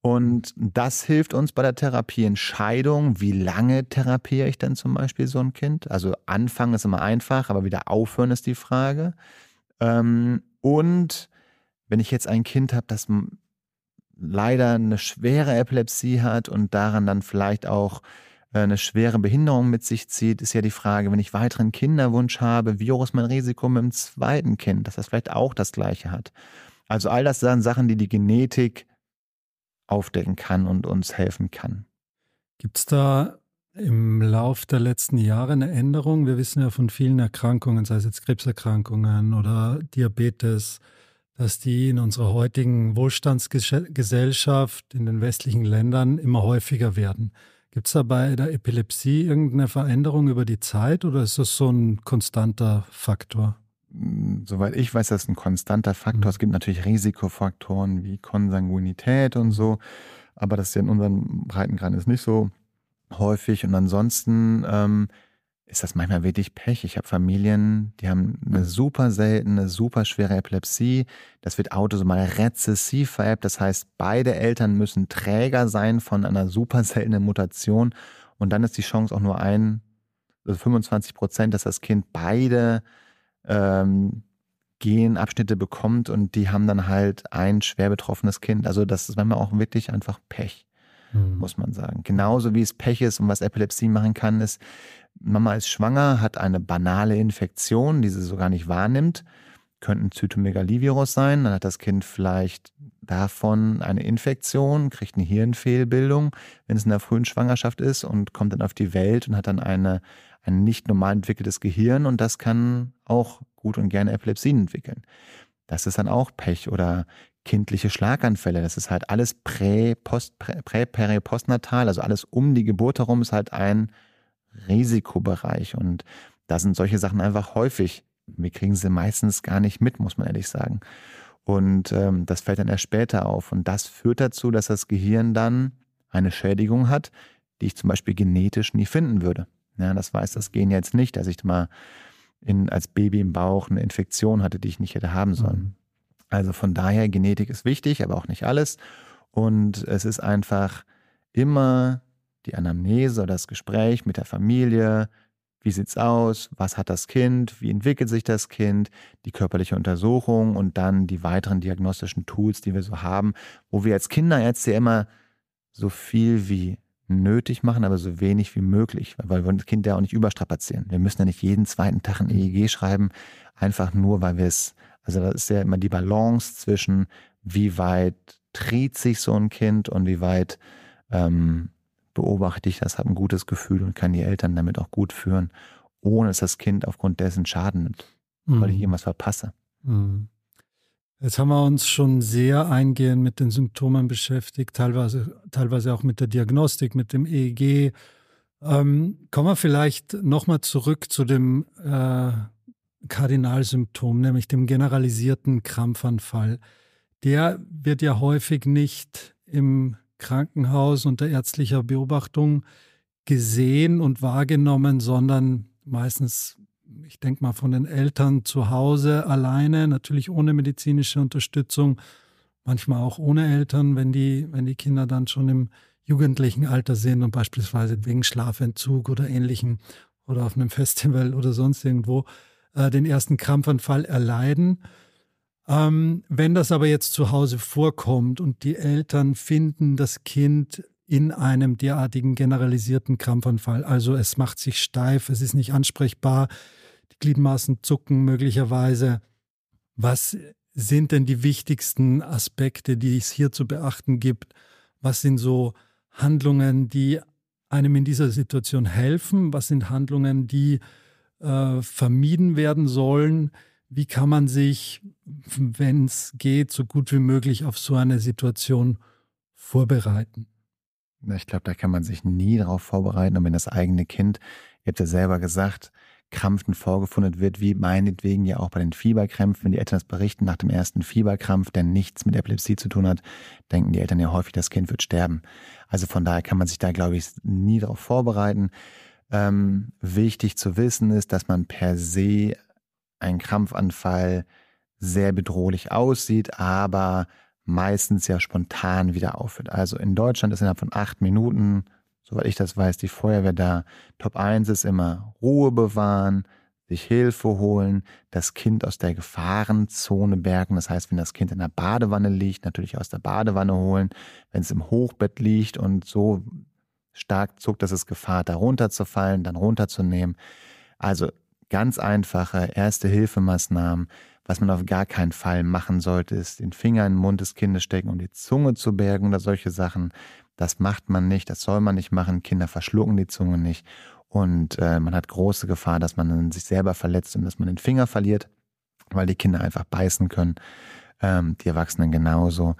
Und das hilft uns bei der Therapieentscheidung. Wie lange therapiere ich denn zum Beispiel so ein Kind? Also anfangen ist immer einfach, aber wieder aufhören ist die Frage. Ähm, und wenn ich jetzt ein Kind habe, das leider eine schwere Epilepsie hat und daran dann vielleicht auch eine schwere Behinderung mit sich zieht, ist ja die Frage, wenn ich weiteren Kinderwunsch habe, wie hoch ist mein Risiko mit dem zweiten Kind, dass das vielleicht auch das gleiche hat. Also all das sind Sachen, die die Genetik aufdecken kann und uns helfen kann. Gibt es da im Lauf der letzten Jahre eine Änderung? Wir wissen ja von vielen Erkrankungen, sei es jetzt Krebserkrankungen oder Diabetes, dass die in unserer heutigen Wohlstandsgesellschaft in den westlichen Ländern immer häufiger werden. Gibt es da bei der Epilepsie irgendeine Veränderung über die Zeit oder ist das so ein konstanter Faktor? soweit ich weiß, das ist ein konstanter Faktor. Mhm. Es gibt natürlich Risikofaktoren wie Konsanguinität und so, aber das ist ja in unseren Breitengraden ist nicht so häufig. Und ansonsten ähm, ist das manchmal wirklich Pech. Ich habe Familien, die haben eine super seltene, super schwere Epilepsie. Das wird autosomal rezessiv vererbt. Das heißt, beide Eltern müssen Träger sein von einer super seltenen Mutation. Und dann ist die Chance auch nur ein, also 25 Prozent, dass das Kind beide ähm, Genabschnitte bekommt und die haben dann halt ein schwer betroffenes Kind. Also das ist manchmal auch wirklich einfach Pech, mhm. muss man sagen. Genauso wie es Pech ist und was Epilepsie machen kann, ist, Mama ist schwanger, hat eine banale Infektion, die sie so gar nicht wahrnimmt. Könnte ein Zytomegalivirus sein, dann hat das Kind vielleicht davon eine Infektion, kriegt eine Hirnfehlbildung, wenn es in der frühen Schwangerschaft ist und kommt dann auf die Welt und hat dann eine ein nicht normal entwickeltes Gehirn und das kann auch gut und gerne Epilepsien entwickeln. Das ist dann auch Pech oder kindliche Schlaganfälle. Das ist halt alles prä, post, prä, prä peri, postnatal, also alles um die Geburt herum ist halt ein Risikobereich und da sind solche Sachen einfach häufig. Wir kriegen sie meistens gar nicht mit, muss man ehrlich sagen. Und ähm, das fällt dann erst später auf. Und das führt dazu, dass das Gehirn dann eine Schädigung hat, die ich zum Beispiel genetisch nie finden würde. Ja, das weiß das Gen jetzt nicht, dass ich mal in, als Baby im Bauch eine Infektion hatte, die ich nicht hätte haben sollen. Mhm. Also von daher, Genetik ist wichtig, aber auch nicht alles. Und es ist einfach immer die Anamnese oder das Gespräch mit der Familie. Wie sieht's aus? Was hat das Kind? Wie entwickelt sich das Kind? Die körperliche Untersuchung und dann die weiteren diagnostischen Tools, die wir so haben, wo wir als Kinderärzte immer so viel wie nötig machen, aber so wenig wie möglich, weil wir das Kind ja auch nicht überstrapazieren. Wir müssen ja nicht jeden zweiten Tag ein EEG schreiben, einfach nur, weil wir es, also das ist ja immer die Balance zwischen, wie weit dreht sich so ein Kind und wie weit ähm, beobachte ich das, habe ein gutes Gefühl und kann die Eltern damit auch gut führen, ohne dass das Kind aufgrund dessen Schaden nimmt, mhm. weil ich mhm. irgendwas verpasse. Mhm. Jetzt haben wir uns schon sehr eingehend mit den Symptomen beschäftigt, teilweise, teilweise auch mit der Diagnostik, mit dem EEG. Ähm, kommen wir vielleicht nochmal zurück zu dem äh, Kardinalsymptom, nämlich dem generalisierten Krampfanfall. Der wird ja häufig nicht im Krankenhaus unter ärztlicher Beobachtung gesehen und wahrgenommen, sondern meistens ich denke mal, von den Eltern zu Hause alleine, natürlich ohne medizinische Unterstützung, manchmal auch ohne Eltern, wenn die, wenn die Kinder dann schon im jugendlichen Alter sind und beispielsweise wegen Schlafentzug oder ähnlichem oder auf einem <laughs> Festival oder sonst irgendwo äh, den ersten Krampfanfall erleiden. Ähm, wenn das aber jetzt zu Hause vorkommt und die Eltern finden das Kind in einem derartigen generalisierten Krampfanfall. Also es macht sich steif, es ist nicht ansprechbar, die Gliedmaßen zucken möglicherweise. Was sind denn die wichtigsten Aspekte, die es hier zu beachten gibt? Was sind so Handlungen, die einem in dieser Situation helfen? Was sind Handlungen, die äh, vermieden werden sollen? Wie kann man sich, wenn es geht, so gut wie möglich auf so eine Situation vorbereiten? Ich glaube, da kann man sich nie darauf vorbereiten. Und wenn das eigene Kind, ihr habt ja selber gesagt, Krampfen vorgefunden wird, wie meinetwegen ja auch bei den Fieberkrämpfen. Wenn die Eltern das berichten nach dem ersten Fieberkrampf, der nichts mit Epilepsie zu tun hat, denken die Eltern ja häufig, das Kind wird sterben. Also von daher kann man sich da, glaube ich, nie darauf vorbereiten. Ähm, wichtig zu wissen ist, dass man per se einen Krampfanfall sehr bedrohlich aussieht, aber meistens ja spontan wieder aufhört. Also in Deutschland ist innerhalb von acht Minuten soweit ich das weiß, die Feuerwehr da. Top 1 ist immer Ruhe bewahren, sich Hilfe holen, das Kind aus der Gefahrenzone bergen. Das heißt, wenn das Kind in der Badewanne liegt, natürlich aus der Badewanne holen. Wenn es im Hochbett liegt und so stark zuckt, dass es Gefahr da runterzufallen, dann runterzunehmen. Also ganz einfache Erste-Hilfemaßnahmen. Was man auf gar keinen Fall machen sollte, ist den Finger in den Mund des Kindes stecken, um die Zunge zu bergen oder solche Sachen. Das macht man nicht, das soll man nicht machen. Kinder verschlucken die Zunge nicht. Und äh, man hat große Gefahr, dass man sich selber verletzt und dass man den Finger verliert, weil die Kinder einfach beißen können. Ähm, die Erwachsenen genauso.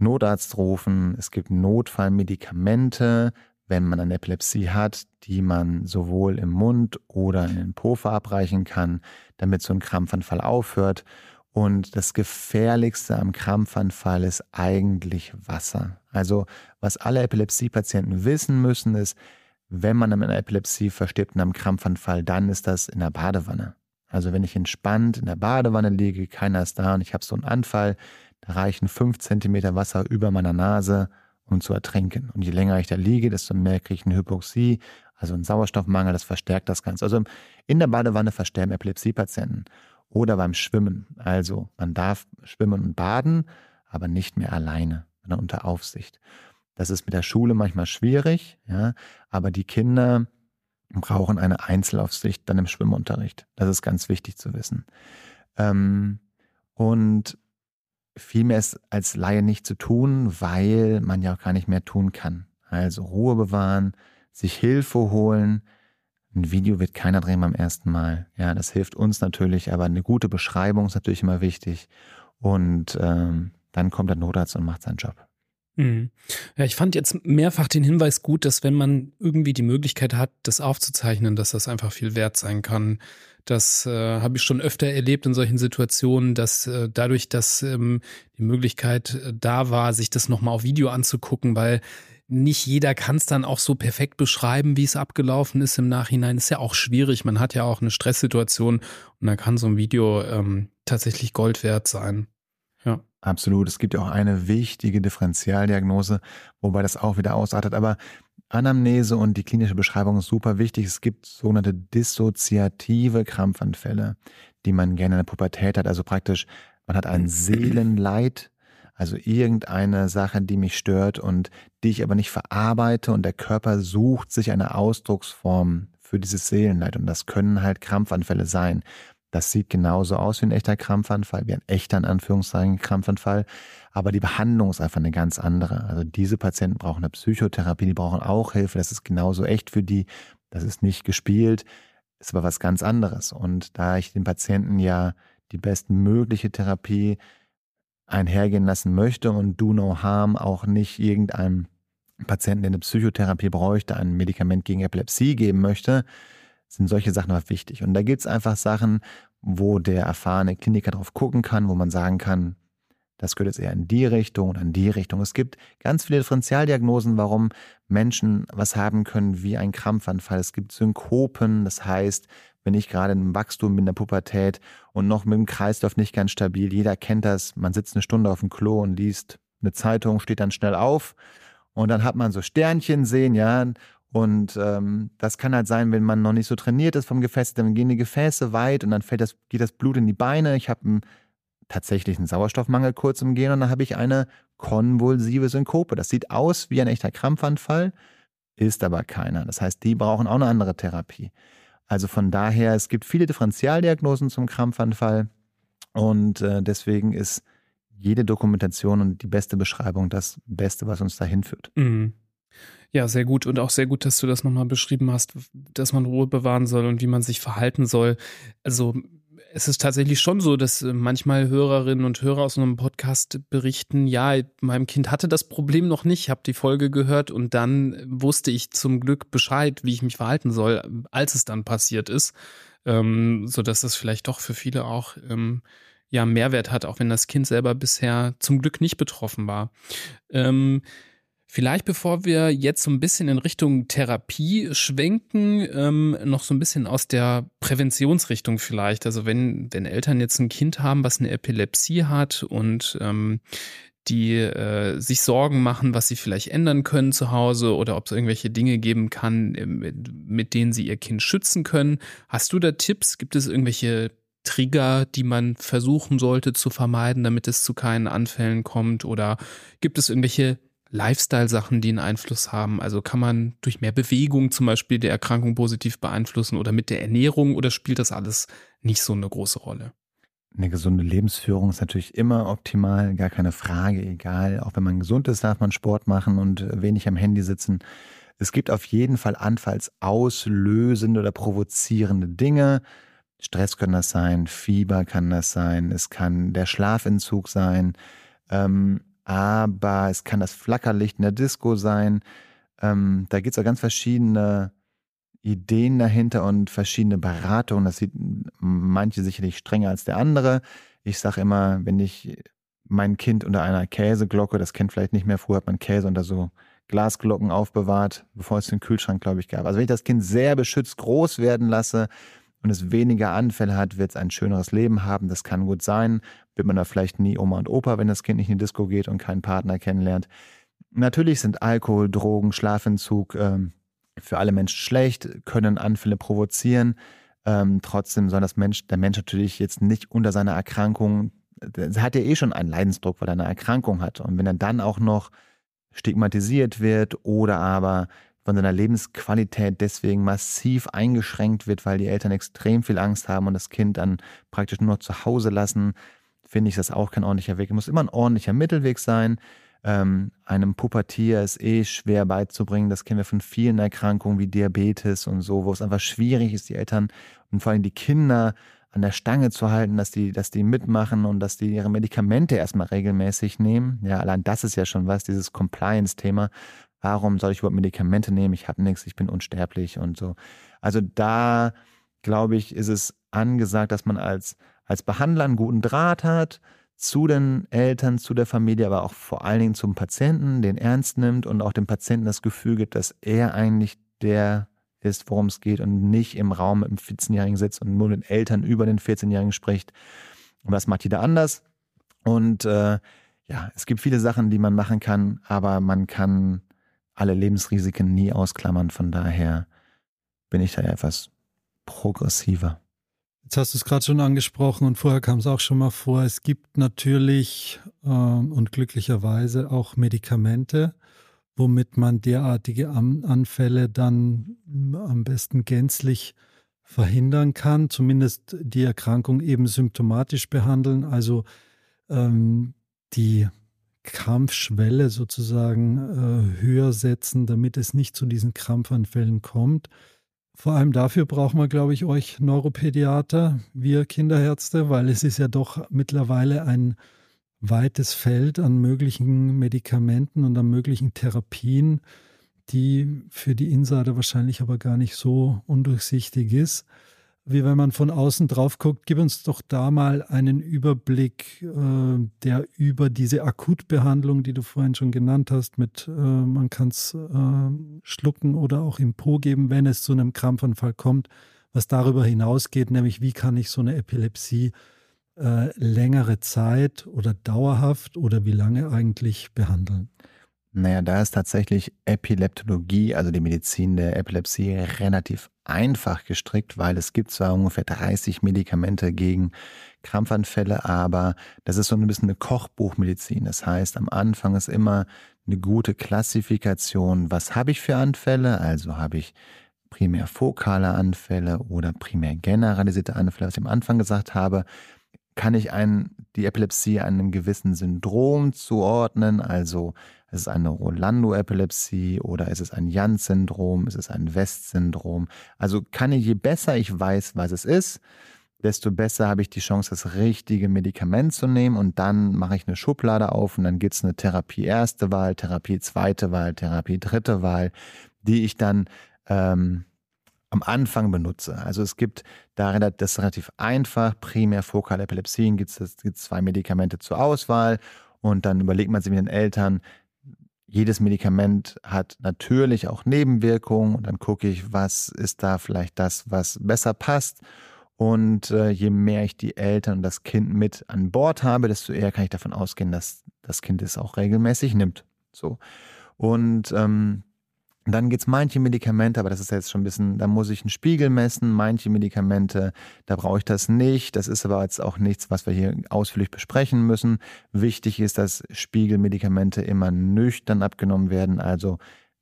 Notarzt rufen. Es gibt Notfallmedikamente, wenn man eine Epilepsie hat, die man sowohl im Mund oder in den Po verabreichen kann, damit so ein Krampfanfall aufhört. Und das Gefährlichste am Krampfanfall ist eigentlich Wasser. Also was alle Epilepsiepatienten wissen müssen, ist, wenn man an einer Epilepsie verstirbt und einem Krampfanfall, dann ist das in der Badewanne. Also wenn ich entspannt in der Badewanne liege, keiner ist da und ich habe so einen Anfall, da reichen fünf Zentimeter Wasser über meiner Nase, um zu ertrinken. Und je länger ich da liege, desto mehr kriege ich eine Hypoxie, also einen Sauerstoffmangel, das verstärkt das Ganze. Also in der Badewanne versterben Epilepsiepatienten oder beim Schwimmen. Also man darf schwimmen und baden, aber nicht mehr alleine, sondern unter Aufsicht. Das ist mit der Schule manchmal schwierig, ja, aber die Kinder brauchen eine Einzelaufsicht dann im Schwimmunterricht. Das ist ganz wichtig zu wissen. Ähm, und viel mehr ist als Laie nicht zu tun, weil man ja auch gar nicht mehr tun kann. Also Ruhe bewahren, sich Hilfe holen, ein Video wird keiner drehen beim ersten Mal. Ja, das hilft uns natürlich, aber eine gute Beschreibung ist natürlich immer wichtig. Und ähm, dann kommt der Notarzt und macht seinen Job. Mhm. Ja, ich fand jetzt mehrfach den Hinweis gut, dass wenn man irgendwie die Möglichkeit hat, das aufzuzeichnen, dass das einfach viel wert sein kann. Das äh, habe ich schon öfter erlebt in solchen Situationen, dass äh, dadurch, dass ähm, die Möglichkeit äh, da war, sich das nochmal auf Video anzugucken, weil nicht jeder kann es dann auch so perfekt beschreiben, wie es abgelaufen ist im Nachhinein. Ist ja auch schwierig. Man hat ja auch eine Stresssituation und da kann so ein Video ähm, tatsächlich Gold wert sein. Absolut. Es gibt ja auch eine wichtige Differentialdiagnose, wobei das auch wieder ausartet. Aber Anamnese und die klinische Beschreibung ist super wichtig. Es gibt sogenannte dissoziative Krampfanfälle, die man gerne in der Pubertät hat. Also praktisch, man hat ein Seelenleid, also irgendeine Sache, die mich stört und die ich aber nicht verarbeite und der Körper sucht sich eine Ausdrucksform für dieses Seelenleid und das können halt Krampfanfälle sein. Das sieht genauso aus wie ein echter Krampfanfall, wie ein echter in Anführungszeichen Krampfanfall, aber die Behandlung ist einfach eine ganz andere. Also diese Patienten brauchen eine Psychotherapie, die brauchen auch Hilfe, das ist genauso echt für die, das ist nicht gespielt, ist aber was ganz anderes. Und da ich den Patienten ja die bestmögliche Therapie einhergehen lassen möchte und Do No Harm auch nicht irgendeinem Patienten, der eine Psychotherapie bräuchte, ein Medikament gegen Epilepsie geben möchte, sind solche Sachen aber wichtig. Und da gibt es einfach Sachen, wo der erfahrene Kliniker drauf gucken kann, wo man sagen kann, das gehört jetzt eher in die Richtung oder in die Richtung. Es gibt ganz viele Differentialdiagnosen, warum Menschen was haben können wie ein Krampfanfall. Es gibt Synkopen, das heißt, wenn ich gerade im Wachstum bin, in der Pubertät und noch mit dem Kreislauf nicht ganz stabil. Jeder kennt das. Man sitzt eine Stunde auf dem Klo und liest eine Zeitung, steht dann schnell auf und dann hat man so Sternchen sehen, ja. Und ähm, das kann halt sein, wenn man noch nicht so trainiert ist vom Gefäß, dann gehen die Gefäße weit und dann fällt das, geht das Blut in die Beine. Ich habe tatsächlich einen Sauerstoffmangel kurz im Gehen und dann habe ich eine konvulsive Synkope. Das sieht aus wie ein echter Krampfanfall, ist aber keiner. Das heißt, die brauchen auch eine andere Therapie. Also von daher, es gibt viele Differentialdiagnosen zum Krampfanfall und äh, deswegen ist jede Dokumentation und die beste Beschreibung das Beste, was uns dahin führt. Mhm. Ja, sehr gut und auch sehr gut, dass du das nochmal beschrieben hast, dass man Ruhe bewahren soll und wie man sich verhalten soll. Also es ist tatsächlich schon so, dass äh, manchmal Hörerinnen und Hörer aus einem Podcast berichten, ja, meinem Kind hatte das Problem noch nicht, habe die Folge gehört und dann wusste ich zum Glück Bescheid, wie ich mich verhalten soll, als es dann passiert ist, ähm, so dass es vielleicht doch für viele auch ähm, ja Mehrwert hat, auch wenn das Kind selber bisher zum Glück nicht betroffen war. Ähm, Vielleicht bevor wir jetzt so ein bisschen in Richtung Therapie schwenken, ähm, noch so ein bisschen aus der Präventionsrichtung vielleicht. Also wenn, wenn Eltern jetzt ein Kind haben, was eine Epilepsie hat und ähm, die äh, sich Sorgen machen, was sie vielleicht ändern können zu Hause oder ob es irgendwelche Dinge geben kann, ähm, mit denen sie ihr Kind schützen können. Hast du da Tipps? Gibt es irgendwelche Trigger, die man versuchen sollte zu vermeiden, damit es zu keinen Anfällen kommt? Oder gibt es irgendwelche Lifestyle-Sachen, die einen Einfluss haben? Also kann man durch mehr Bewegung zum Beispiel die Erkrankung positiv beeinflussen oder mit der Ernährung oder spielt das alles nicht so eine große Rolle? Eine gesunde Lebensführung ist natürlich immer optimal, gar keine Frage, egal. Auch wenn man gesund ist, darf man Sport machen und wenig am Handy sitzen. Es gibt auf jeden Fall anfallsauslösende oder provozierende Dinge. Stress kann das sein, Fieber kann das sein, es kann der Schlafentzug sein. Ähm, aber es kann das Flackerlicht in der Disco sein. Ähm, da gibt es auch ganz verschiedene Ideen dahinter und verschiedene Beratungen. Das sieht manche sicherlich strenger als der andere. Ich sage immer, wenn ich mein Kind unter einer Käseglocke, das kennt vielleicht nicht mehr, früher hat man Käse unter so Glasglocken aufbewahrt, bevor es den Kühlschrank, glaube ich, gab. Also wenn ich das Kind sehr beschützt groß werden lasse und es weniger Anfälle hat, wird es ein schöneres Leben haben. Das kann gut sein wird man da vielleicht nie Oma und Opa, wenn das Kind nicht in die Disco geht und keinen Partner kennenlernt. Natürlich sind Alkohol, Drogen, Schlafentzug ähm, für alle Menschen schlecht, können Anfälle provozieren. Ähm, trotzdem soll das Mensch, der Mensch natürlich jetzt nicht unter seiner Erkrankung, er hat ja eh schon einen Leidensdruck, weil er eine Erkrankung hat. Und wenn er dann auch noch stigmatisiert wird oder aber von seiner Lebensqualität deswegen massiv eingeschränkt wird, weil die Eltern extrem viel Angst haben und das Kind dann praktisch nur noch zu Hause lassen, finde ich das auch kein ordentlicher Weg. Es muss immer ein ordentlicher Mittelweg sein. Ähm, einem Pubertier ist eh schwer beizubringen. Das kennen wir von vielen Erkrankungen wie Diabetes und so, wo es einfach schwierig ist, die Eltern und vor allem die Kinder an der Stange zu halten, dass die, dass die mitmachen und dass die ihre Medikamente erstmal regelmäßig nehmen. Ja, allein das ist ja schon was, dieses Compliance-Thema. Warum soll ich überhaupt Medikamente nehmen? Ich habe nichts, ich bin unsterblich und so. Also da, glaube ich, ist es angesagt, dass man als als Behandler einen guten Draht hat zu den Eltern, zu der Familie, aber auch vor allen Dingen zum Patienten, den ernst nimmt und auch dem Patienten das Gefühl gibt, dass er eigentlich der ist, worum es geht und nicht im Raum mit dem 14-Jährigen sitzt und nur den Eltern über den 14-Jährigen spricht. Und das macht jeder anders. Und äh, ja, es gibt viele Sachen, die man machen kann, aber man kann alle Lebensrisiken nie ausklammern. Von daher bin ich da etwas progressiver. Jetzt hast du es gerade schon angesprochen und vorher kam es auch schon mal vor. Es gibt natürlich äh, und glücklicherweise auch Medikamente, womit man derartige An Anfälle dann am besten gänzlich verhindern kann, zumindest die Erkrankung eben symptomatisch behandeln, also ähm, die Krampfschwelle sozusagen äh, höher setzen, damit es nicht zu diesen Krampfanfällen kommt. Vor allem dafür brauchen wir, glaube ich, euch Neuropädiater, wir Kinderärzte, weil es ist ja doch mittlerweile ein weites Feld an möglichen Medikamenten und an möglichen Therapien, die für die Insider wahrscheinlich aber gar nicht so undurchsichtig ist wie wenn man von außen drauf guckt. Gib uns doch da mal einen Überblick, äh, der über diese Akutbehandlung, die du vorhin schon genannt hast, mit äh, man kann es äh, schlucken oder auch im Po geben, wenn es zu einem Krampfanfall kommt, was darüber hinausgeht, nämlich wie kann ich so eine Epilepsie äh, längere Zeit oder dauerhaft oder wie lange eigentlich behandeln. Naja, da ist tatsächlich Epileptologie, also die Medizin der Epilepsie, relativ einfach gestrickt, weil es gibt zwar ungefähr 30 Medikamente gegen Krampfanfälle, aber das ist so ein bisschen eine Kochbuchmedizin. Das heißt, am Anfang ist immer eine gute Klassifikation, was habe ich für Anfälle? Also habe ich primär fokale Anfälle oder primär generalisierte Anfälle, was ich am Anfang gesagt habe. Kann ich ein, die Epilepsie einem gewissen Syndrom zuordnen? Also ist es eine Rolando-Epilepsie oder ist es ein Jans-Syndrom? Ist es ein West-Syndrom? Also kann ich, je besser ich weiß, was es ist, desto besser habe ich die Chance, das richtige Medikament zu nehmen und dann mache ich eine Schublade auf und dann gibt es eine Therapie erste Wahl, Therapie zweite Wahl, Therapie dritte Wahl, die ich dann ähm, am Anfang benutze. Also es gibt da das ist relativ einfach, primär fokale Epilepsien gibt es zwei Medikamente zur Auswahl und dann überlegt man sich mit den Eltern, jedes Medikament hat natürlich auch Nebenwirkungen und dann gucke ich, was ist da vielleicht das, was besser passt. Und äh, je mehr ich die Eltern und das Kind mit an Bord habe, desto eher kann ich davon ausgehen, dass das Kind es auch regelmäßig nimmt. So. Und ähm, dann gibt es manche Medikamente, aber das ist jetzt schon ein bisschen, da muss ich einen Spiegel messen. Manche Medikamente, da brauche ich das nicht. Das ist aber jetzt auch nichts, was wir hier ausführlich besprechen müssen. Wichtig ist, dass Spiegelmedikamente immer nüchtern abgenommen werden. Also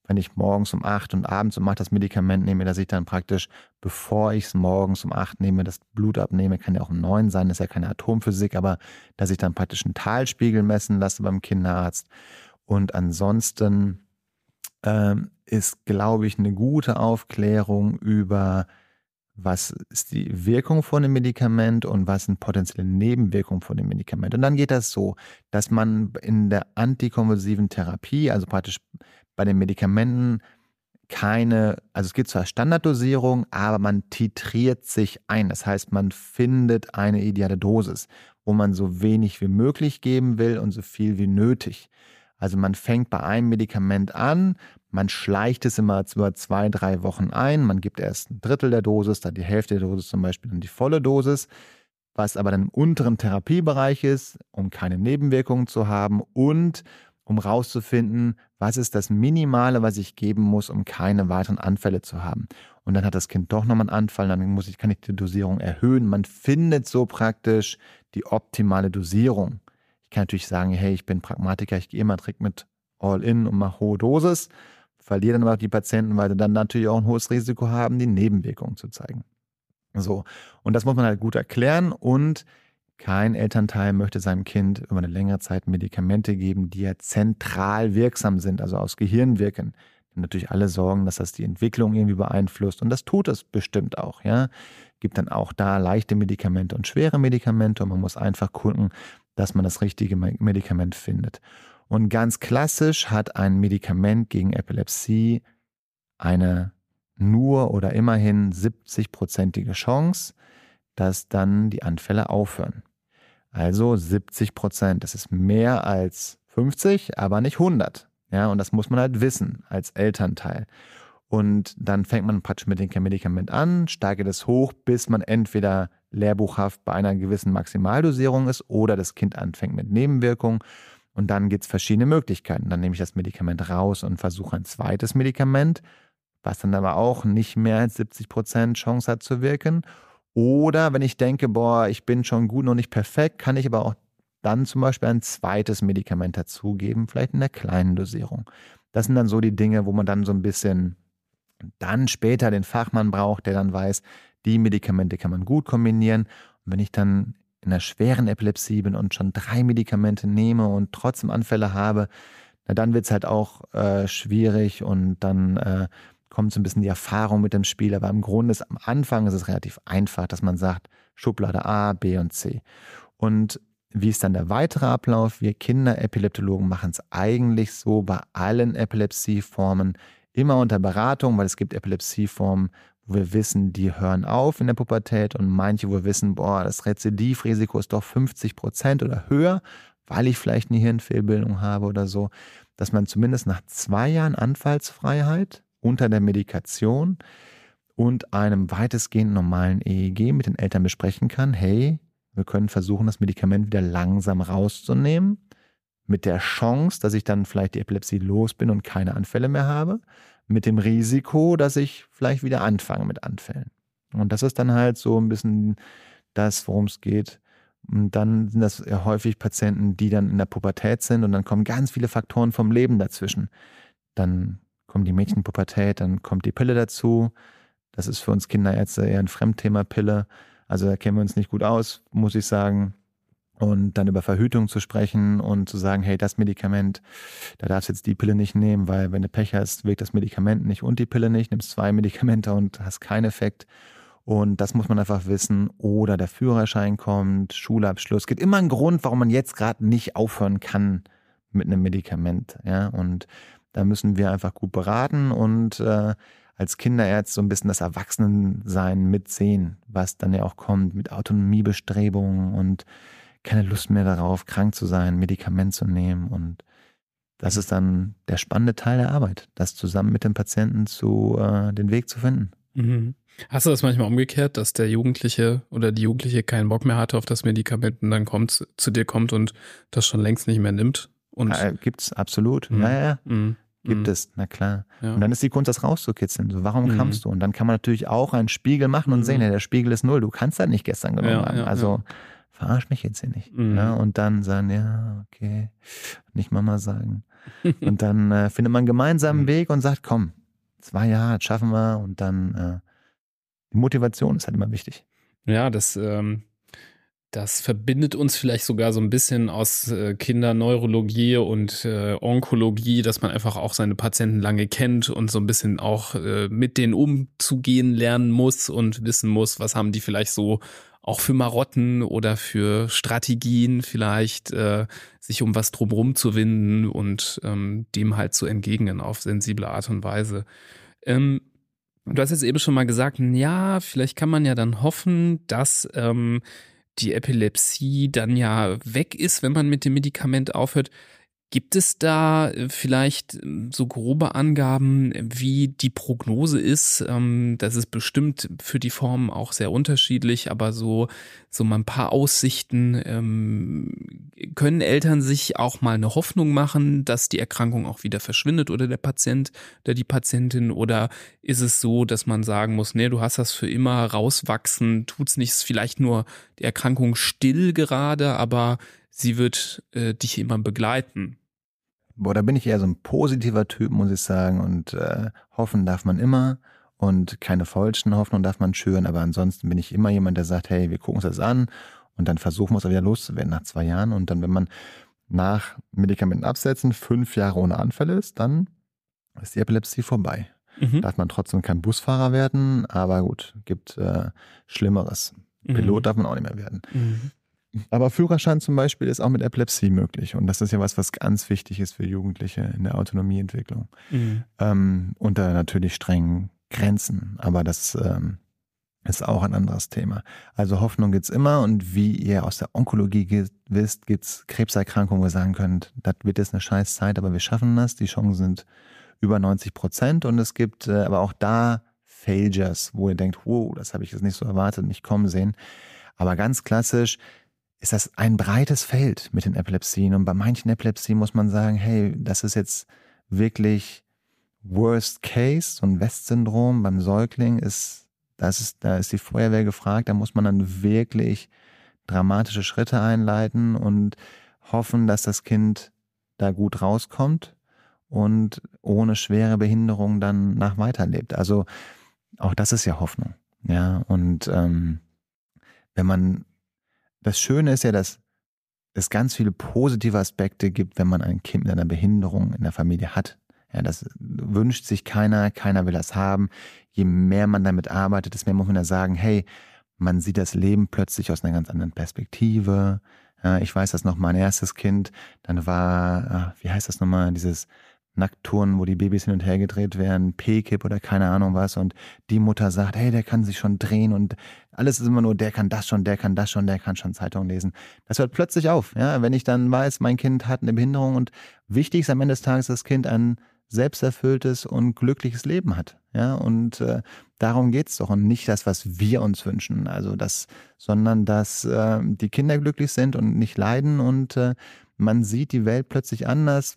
wenn ich morgens um acht und abends um acht das Medikament nehme, dass ich dann praktisch, bevor ich es morgens um acht nehme, das Blut abnehme, kann ja auch um neun sein, ist ja keine Atomphysik, aber dass ich dann praktisch einen Talspiegel messen lasse beim Kinderarzt. Und ansonsten ähm, ist, glaube ich, eine gute Aufklärung über, was ist die Wirkung von dem Medikament und was sind potenzielle Nebenwirkungen von dem Medikament. Und dann geht das so, dass man in der antikonvulsiven Therapie, also praktisch bei den Medikamenten, keine, also es gibt zwar Standarddosierung, aber man titriert sich ein. Das heißt, man findet eine ideale Dosis, wo man so wenig wie möglich geben will und so viel wie nötig. Also man fängt bei einem Medikament an, man schleicht es immer über zwei, drei Wochen ein, man gibt erst ein Drittel der Dosis, dann die Hälfte der Dosis zum Beispiel, dann die volle Dosis, was aber dann im unteren Therapiebereich ist, um keine Nebenwirkungen zu haben und um rauszufinden, was ist das Minimale, was ich geben muss, um keine weiteren Anfälle zu haben. Und dann hat das Kind doch nochmal einen Anfall, dann muss ich, kann ich die Dosierung erhöhen. Man findet so praktisch die optimale Dosierung. Ich kann natürlich sagen, hey, ich bin Pragmatiker, ich gehe immer direkt mit All-In und mache hohe Dosis, verliere dann aber die Patienten, weil sie dann natürlich auch ein hohes Risiko haben, die Nebenwirkungen zu zeigen. So, und das muss man halt gut erklären und kein Elternteil möchte seinem Kind über eine längere Zeit Medikamente geben, die ja zentral wirksam sind, also aus Gehirn wirken. Und natürlich alle sorgen, dass das die Entwicklung irgendwie beeinflusst und das tut es bestimmt auch, ja. Gibt dann auch da leichte Medikamente und schwere Medikamente und man muss einfach gucken, dass man das richtige Medikament findet. Und ganz klassisch hat ein Medikament gegen Epilepsie eine nur oder immerhin 70-prozentige Chance, dass dann die Anfälle aufhören. Also 70 Prozent. Das ist mehr als 50, aber nicht 100. Ja, und das muss man halt wissen als Elternteil. Und dann fängt man praktisch mit dem Medikament an, steigert es hoch, bis man entweder lehrbuchhaft bei einer gewissen Maximaldosierung ist oder das Kind anfängt mit Nebenwirkungen. Und dann gibt es verschiedene Möglichkeiten. Dann nehme ich das Medikament raus und versuche ein zweites Medikament, was dann aber auch nicht mehr als 70 Prozent Chance hat zu wirken. Oder wenn ich denke, boah, ich bin schon gut, noch nicht perfekt, kann ich aber auch dann zum Beispiel ein zweites Medikament dazugeben, vielleicht in der kleinen Dosierung. Das sind dann so die Dinge, wo man dann so ein bisschen dann später den Fachmann braucht, der dann weiß, die Medikamente kann man gut kombinieren. Und wenn ich dann in einer schweren Epilepsie bin und schon drei Medikamente nehme und trotzdem Anfälle habe, na dann wird es halt auch äh, schwierig und dann äh, kommt so ein bisschen die Erfahrung mit dem Spiel. Aber im Grunde ist am Anfang ist es relativ einfach, dass man sagt, Schublade A, B und C. Und wie ist dann der weitere Ablauf? Wir Kinderepileptologen machen es eigentlich so bei allen Epilepsieformen immer unter Beratung, weil es gibt Epilepsieformen, wo wir wissen, die hören auf in der Pubertät und manche, wo wir wissen, boah, das Rezidivrisiko ist doch 50 Prozent oder höher, weil ich vielleicht eine Hirnfehlbildung habe oder so, dass man zumindest nach zwei Jahren Anfallsfreiheit unter der Medikation und einem weitestgehend normalen EEG mit den Eltern besprechen kann, hey, wir können versuchen, das Medikament wieder langsam rauszunehmen, mit der Chance, dass ich dann vielleicht die Epilepsie los bin und keine Anfälle mehr habe mit dem Risiko, dass ich vielleicht wieder anfange mit Anfällen. Und das ist dann halt so ein bisschen das, worum es geht. Und dann sind das ja häufig Patienten, die dann in der Pubertät sind und dann kommen ganz viele Faktoren vom Leben dazwischen. Dann kommt die Mädchenpubertät, dann kommt die Pille dazu. Das ist für uns Kinderärzte eher ein Fremdthema Pille. Also da kennen wir uns nicht gut aus, muss ich sagen und dann über Verhütung zu sprechen und zu sagen, hey, das Medikament, da darfst du jetzt die Pille nicht nehmen, weil wenn du Pech hast, wirkt das Medikament nicht und die Pille nicht, nimmst zwei Medikamente und hast keinen Effekt. Und das muss man einfach wissen. Oder der Führerschein kommt, Schulabschluss. Es gibt immer einen Grund, warum man jetzt gerade nicht aufhören kann mit einem Medikament. Ja, und da müssen wir einfach gut beraten und äh, als Kinderärzte so ein bisschen das Erwachsenensein mitsehen, was dann ja auch kommt mit Autonomiebestrebungen und keine Lust mehr darauf, krank zu sein, Medikament zu nehmen. Und das ist dann der spannende Teil der Arbeit, das zusammen mit dem Patienten zu äh, den Weg zu finden. Mhm. Hast du das manchmal umgekehrt, dass der Jugendliche oder die Jugendliche keinen Bock mehr hatte auf das Medikament und dann kommt, zu dir kommt und das schon längst nicht mehr nimmt? Und ja, gibt's absolut. Mhm. Ja, ja. Mhm. Gibt Mhm. es, na klar. Ja. Und dann ist die Kunst, das rauszukitzeln. So, warum Mhm. kamst du? Und dann kann man natürlich auch einen Spiegel machen und Mhm. sehen, ja, der Spiegel ist null. Du kannst das nicht gestern genommen Ja, haben. also verarsch mich jetzt hier nicht. Mhm. Ja, und dann sagen, ja, okay, nicht Mama sagen. <laughs> und dann äh, findet man gemeinsam einen Mhm. Weg und sagt, komm, zwei Jahre, das schaffen wir. Und dann äh, die Motivation ist halt immer wichtig. Ja, das, ähm, das verbindet uns vielleicht sogar so ein bisschen aus äh, Kinderneurologie und äh, Onkologie, dass man einfach auch seine Patienten lange kennt und so ein bisschen auch äh, mit denen umzugehen lernen muss und wissen muss, was haben die vielleicht so auch für Marotten oder für Strategien vielleicht, äh, sich um was drumherum zu winden und ähm, dem halt zu entgegnen auf sensible Art und Weise. Ähm, Du hast jetzt eben schon mal gesagt, ja, vielleicht kann man ja dann hoffen, dass ähm, die Epilepsie dann ja weg ist, wenn man mit dem Medikament aufhört. Gibt es da äh, vielleicht ähm, so grobe Angaben, wie die Prognose ist? Ähm, Das ist bestimmt für die Formen auch sehr unterschiedlich, aber so, so mal ein paar Aussichten. ähm, Können Eltern sich auch mal eine Hoffnung machen, dass die Erkrankung auch wieder verschwindet oder der Patient oder die Patientin? Oder ist es so, dass man sagen muss, nee, du hast das für immer rauswachsen, tut's nicht, ist vielleicht nur die Erkrankung still gerade, aber sie wird äh, dich immer begleiten. Boah, da bin ich eher so ein positiver Typ, muss ich sagen. Und äh, hoffen darf man immer. Und keine falschen Hoffnungen darf man schüren. Aber ansonsten bin ich immer jemand, der sagt, hey, wir gucken uns das an. Und dann versuchen wir es auch wieder loszuwerden nach zwei Jahren. Und dann, wenn man nach Medikamenten absetzen fünf Jahre ohne Anfälle ist, dann ist die Epilepsie vorbei. Mhm. Darf man trotzdem kein Busfahrer werden. Aber gut, gibt äh, Schlimmeres. Pilot darf man auch nicht mehr werden. Mhm. Aber Führerschein zum Beispiel ist auch mit Epilepsie möglich. Und das ist ja was, was ganz wichtig ist für Jugendliche in der Autonomieentwicklung. Mhm. Ähm, unter natürlich strengen Grenzen. Aber das ähm, ist auch ein anderes Thema. Also Hoffnung gibt's immer. Und wie ihr aus der Onkologie wisst, gibt's Krebserkrankungen, wo ihr sagen könnt, das wird jetzt eine scheiß Zeit, aber wir schaffen das. Die Chancen sind über 90 Prozent. Und es gibt äh, aber auch da Failures, wo ihr denkt, wow, das habe ich jetzt nicht so erwartet, nicht kommen sehen. Aber ganz klassisch ist das ein breites Feld mit den Epilepsien. Und bei manchen Epilepsien muss man sagen, hey, das ist jetzt wirklich Worst Case, so ein West-Syndrom beim Säugling ist, das ist, da ist die Feuerwehr gefragt, da muss man dann wirklich dramatische Schritte einleiten und hoffen, dass das Kind da gut rauskommt und ohne schwere Behinderung dann nach weiterlebt. Also auch das ist ja Hoffnung. Ja, und ähm, wenn man das Schöne ist ja, dass es ganz viele positive Aspekte gibt, wenn man ein Kind mit einer Behinderung in der Familie hat. Ja, das wünscht sich keiner, keiner will das haben. Je mehr man damit arbeitet, desto mehr muss man ja sagen, hey, man sieht das Leben plötzlich aus einer ganz anderen Perspektive. Ja, ich weiß das noch, mein erstes Kind, dann war, ah, wie heißt das nochmal, dieses Nacktturnen, wo die Babys hin und her gedreht werden, P-Kip oder keine Ahnung was und die Mutter sagt, hey, der kann sich schon drehen und alles ist immer nur, der kann das schon, der kann das schon, der kann schon Zeitung lesen. Das hört plötzlich auf, ja, wenn ich dann weiß, mein Kind hat eine Behinderung und wichtig ist am Ende des Tages, dass das Kind ein selbsterfülltes und glückliches Leben hat, ja, und äh, darum geht's doch und nicht das, was wir uns wünschen, also das, sondern dass äh, die Kinder glücklich sind und nicht leiden und äh, man sieht die Welt plötzlich anders,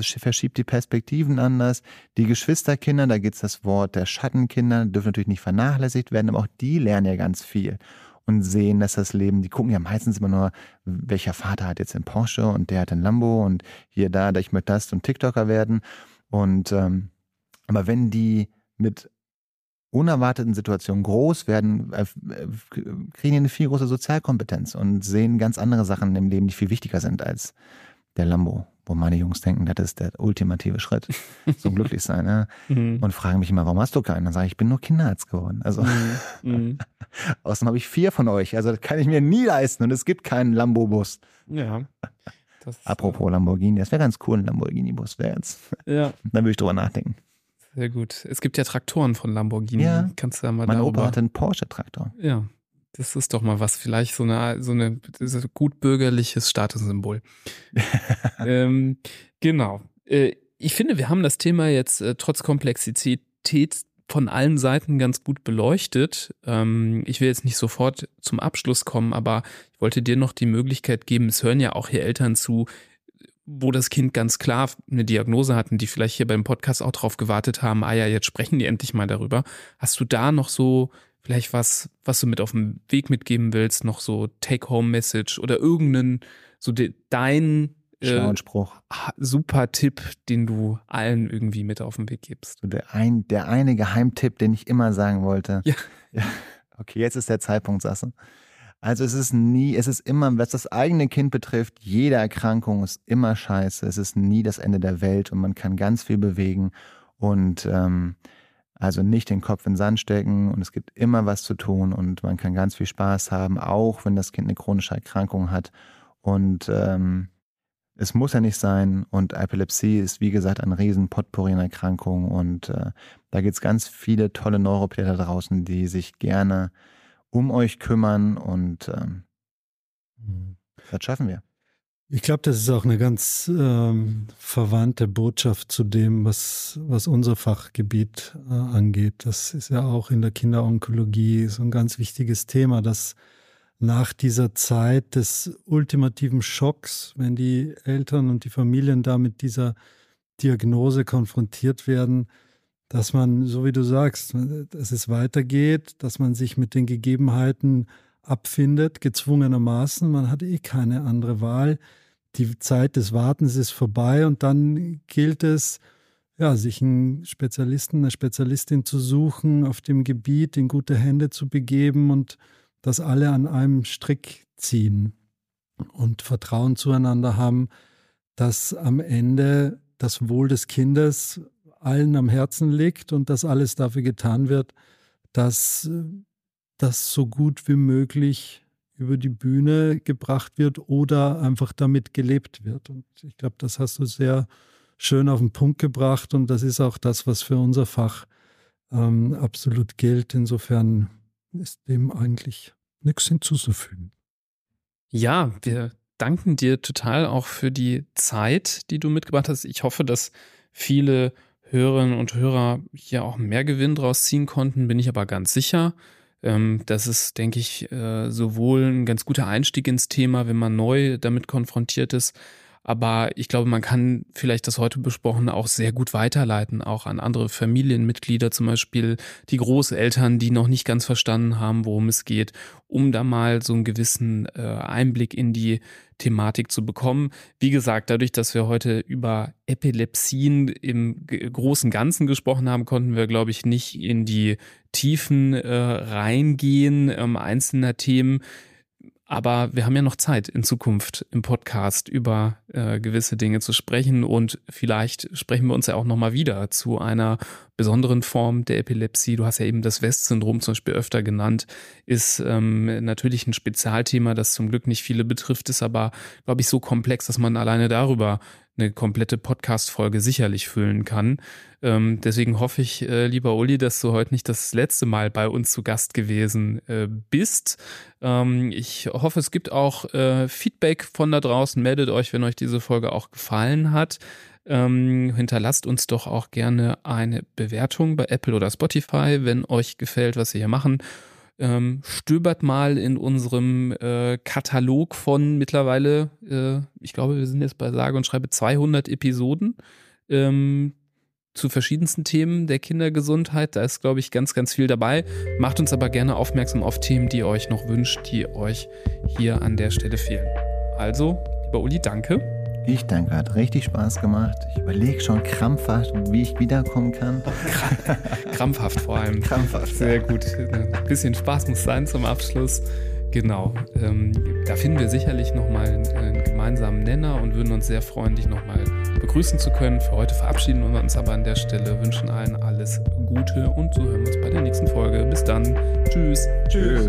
verschiebt die Perspektiven anders. Die Geschwisterkinder, da geht's das Wort der Schattenkinder, dürfen natürlich nicht vernachlässigt werden, aber auch die lernen ja ganz viel und sehen, dass das Leben, die gucken ja meistens immer nur, welcher Vater hat jetzt den Porsche und der hat den Lambo und hier, da, da ich möchte das und TikToker werden. Und ähm, aber wenn die mit unerwarteten Situationen groß werden, äh, kriegen die eine viel große Sozialkompetenz und sehen ganz andere Sachen im Leben, die viel wichtiger sind als der Lambo, wo meine Jungs denken, das ist der ultimative Schritt <laughs> zum Glücklichsein. Ne? Mhm. Und fragen mich immer, warum hast du keinen? Dann sage ich, ich bin nur Kinderarzt geworden. Also Mhm. Mhm. <laughs> außerdem habe ich vier von euch. Also das kann ich mir nie leisten und es gibt keinen Lambo-Bus. Ja. <laughs> Das, Apropos Lamborghini, das wäre ganz cool, ein Lamborghini-Bus wäre jetzt. Ja, Dann würde ich drüber nachdenken. Sehr gut. Es gibt ja Traktoren von Lamborghini. Ja. Kannst du ja mal Mein darüber. Opa hatte einen Porsche-Traktor. Ja, das ist doch mal was. Vielleicht so eine, so eine ist ein gut bürgerliches Statussymbol. <laughs> ähm, genau. Äh, ich finde, wir haben das Thema jetzt äh, trotz Komplexität von allen Seiten ganz gut beleuchtet. Ähm, ich will jetzt nicht sofort zum Abschluss kommen, aber ich wollte dir noch die Möglichkeit geben, es hören ja auch hier Eltern zu, wo das Kind ganz klar eine Diagnose hatten, die vielleicht hier beim Podcast auch drauf gewartet haben, ah ja, jetzt sprechen die endlich mal darüber. Hast du da noch so vielleicht was, was du mit auf dem Weg mitgeben willst, noch so Take-Home-Message oder irgendeinen, so de, dein äh, super Tipp, den du allen irgendwie mit auf den Weg gibst? So der, ein, der eine Geheimtipp, den ich immer sagen wollte. Ja. ja. <laughs> Okay, jetzt ist der Zeitpunkt, Sasse. Also es ist nie, es ist immer, was das eigene Kind betrifft, jede Erkrankung ist immer scheiße. Es ist nie das Ende der Welt und man kann ganz viel bewegen und ähm, also nicht den Kopf in den Sand stecken und es gibt immer was zu tun und man kann ganz viel Spaß haben, auch wenn das Kind eine chronische Erkrankung hat. Und ähm, es muss ja nicht sein und Epilepsie ist wie gesagt ein riesen Potpourri an Erkrankungen und äh, da gibt es ganz viele tolle Neuropäder draußen, die sich gerne um euch kümmern und ähm, das schaffen wir. Ich glaube, das ist auch eine ganz ähm, verwandte Botschaft zu dem, was, was unser Fachgebiet äh, angeht. Das ist ja auch in der Kinderonkologie so ein ganz wichtiges Thema, dass nach dieser Zeit des ultimativen Schocks, wenn die Eltern und die Familien da mit dieser Diagnose konfrontiert werden, dass man, so wie du sagst, dass es weitergeht, dass man sich mit den Gegebenheiten abfindet, gezwungenermaßen. Man hat eh keine andere Wahl. Die Zeit des Wartens ist vorbei und dann gilt es, ja, sich einen Spezialisten, eine Spezialistin zu suchen, auf dem Gebiet in gute Hände zu begeben und dass alle an einem Strick ziehen und Vertrauen zueinander haben, dass am Ende das Wohl des Kindes allen am Herzen liegt und dass alles dafür getan wird, dass das so gut wie möglich über die Bühne gebracht wird oder einfach damit gelebt wird. Und ich glaube, das hast du sehr schön auf den Punkt gebracht und das ist auch das, was für unser Fach ähm, absolut gilt. Insofern ist dem eigentlich nichts hinzuzufügen. Ja, wir danken dir total auch für die Zeit, die du mitgebracht hast. Ich hoffe, dass viele Hörerinnen und Hörer hier auch mehr Gewinn draus ziehen konnten, bin ich aber ganz sicher. Ähm, das ist, denke ich, äh, sowohl ein ganz guter Einstieg ins Thema, wenn man neu damit konfrontiert ist, aber ich glaube, man kann vielleicht das heute besprochene auch sehr gut weiterleiten, auch an andere Familienmitglieder, zum Beispiel die Großeltern, die noch nicht ganz verstanden haben, worum es geht, um da mal so einen gewissen äh, Einblick in die Thematik zu bekommen. Wie gesagt, dadurch, dass wir heute über Epilepsien im großen Ganzen gesprochen haben, konnten wir, glaube ich, nicht in die Tiefen äh, reingehen, ähm, einzelner Themen. Aber wir haben ja noch Zeit in Zukunft im Podcast über äh, gewisse Dinge zu sprechen und vielleicht sprechen wir uns ja auch nochmal wieder zu einer besonderen Form der Epilepsie. Du hast ja eben das West-Syndrom zum Beispiel öfter genannt, ist ähm, natürlich ein Spezialthema, das zum Glück nicht viele betrifft, ist aber, glaube ich, so komplex, dass man alleine darüber eine komplette Podcast-Folge sicherlich füllen kann. Ähm, deswegen hoffe ich, äh, lieber Uli, dass du heute nicht das letzte Mal bei uns zu Gast gewesen äh, bist. Ähm, ich hoffe, es gibt auch äh, Feedback von da draußen. Meldet euch, wenn euch diese Folge auch gefallen hat. Ähm, hinterlasst uns doch auch gerne eine Bewertung bei Apple oder Spotify, wenn euch gefällt, was wir hier machen. Ähm, stöbert mal in unserem äh, Katalog von mittlerweile, äh, ich glaube, wir sind jetzt bei sage und schreibe 200 Episoden ähm, zu verschiedensten Themen der Kindergesundheit. Da ist, glaube ich, ganz, ganz viel dabei. Macht uns aber gerne aufmerksam auf Themen, die ihr euch noch wünscht, die euch hier an der Stelle fehlen. Also, lieber Uli, danke. Ich danke, hat richtig Spaß gemacht. Ich überlege schon krampfhaft, wie ich wiederkommen kann. <laughs> Krampfhaft vor allem. Krampfhaft. Sehr gut. Ein bisschen Spaß muss sein zum Abschluss. Genau. Ähm, da finden wir sicherlich nochmal einen gemeinsamen Nenner und würden uns sehr freuen, dich nochmal begrüßen zu können. Für heute verabschieden wir uns aber an der Stelle, wünschen allen alles Gute und so hören wir uns bei der nächsten Folge. Bis dann. Tschüss. Tschüss.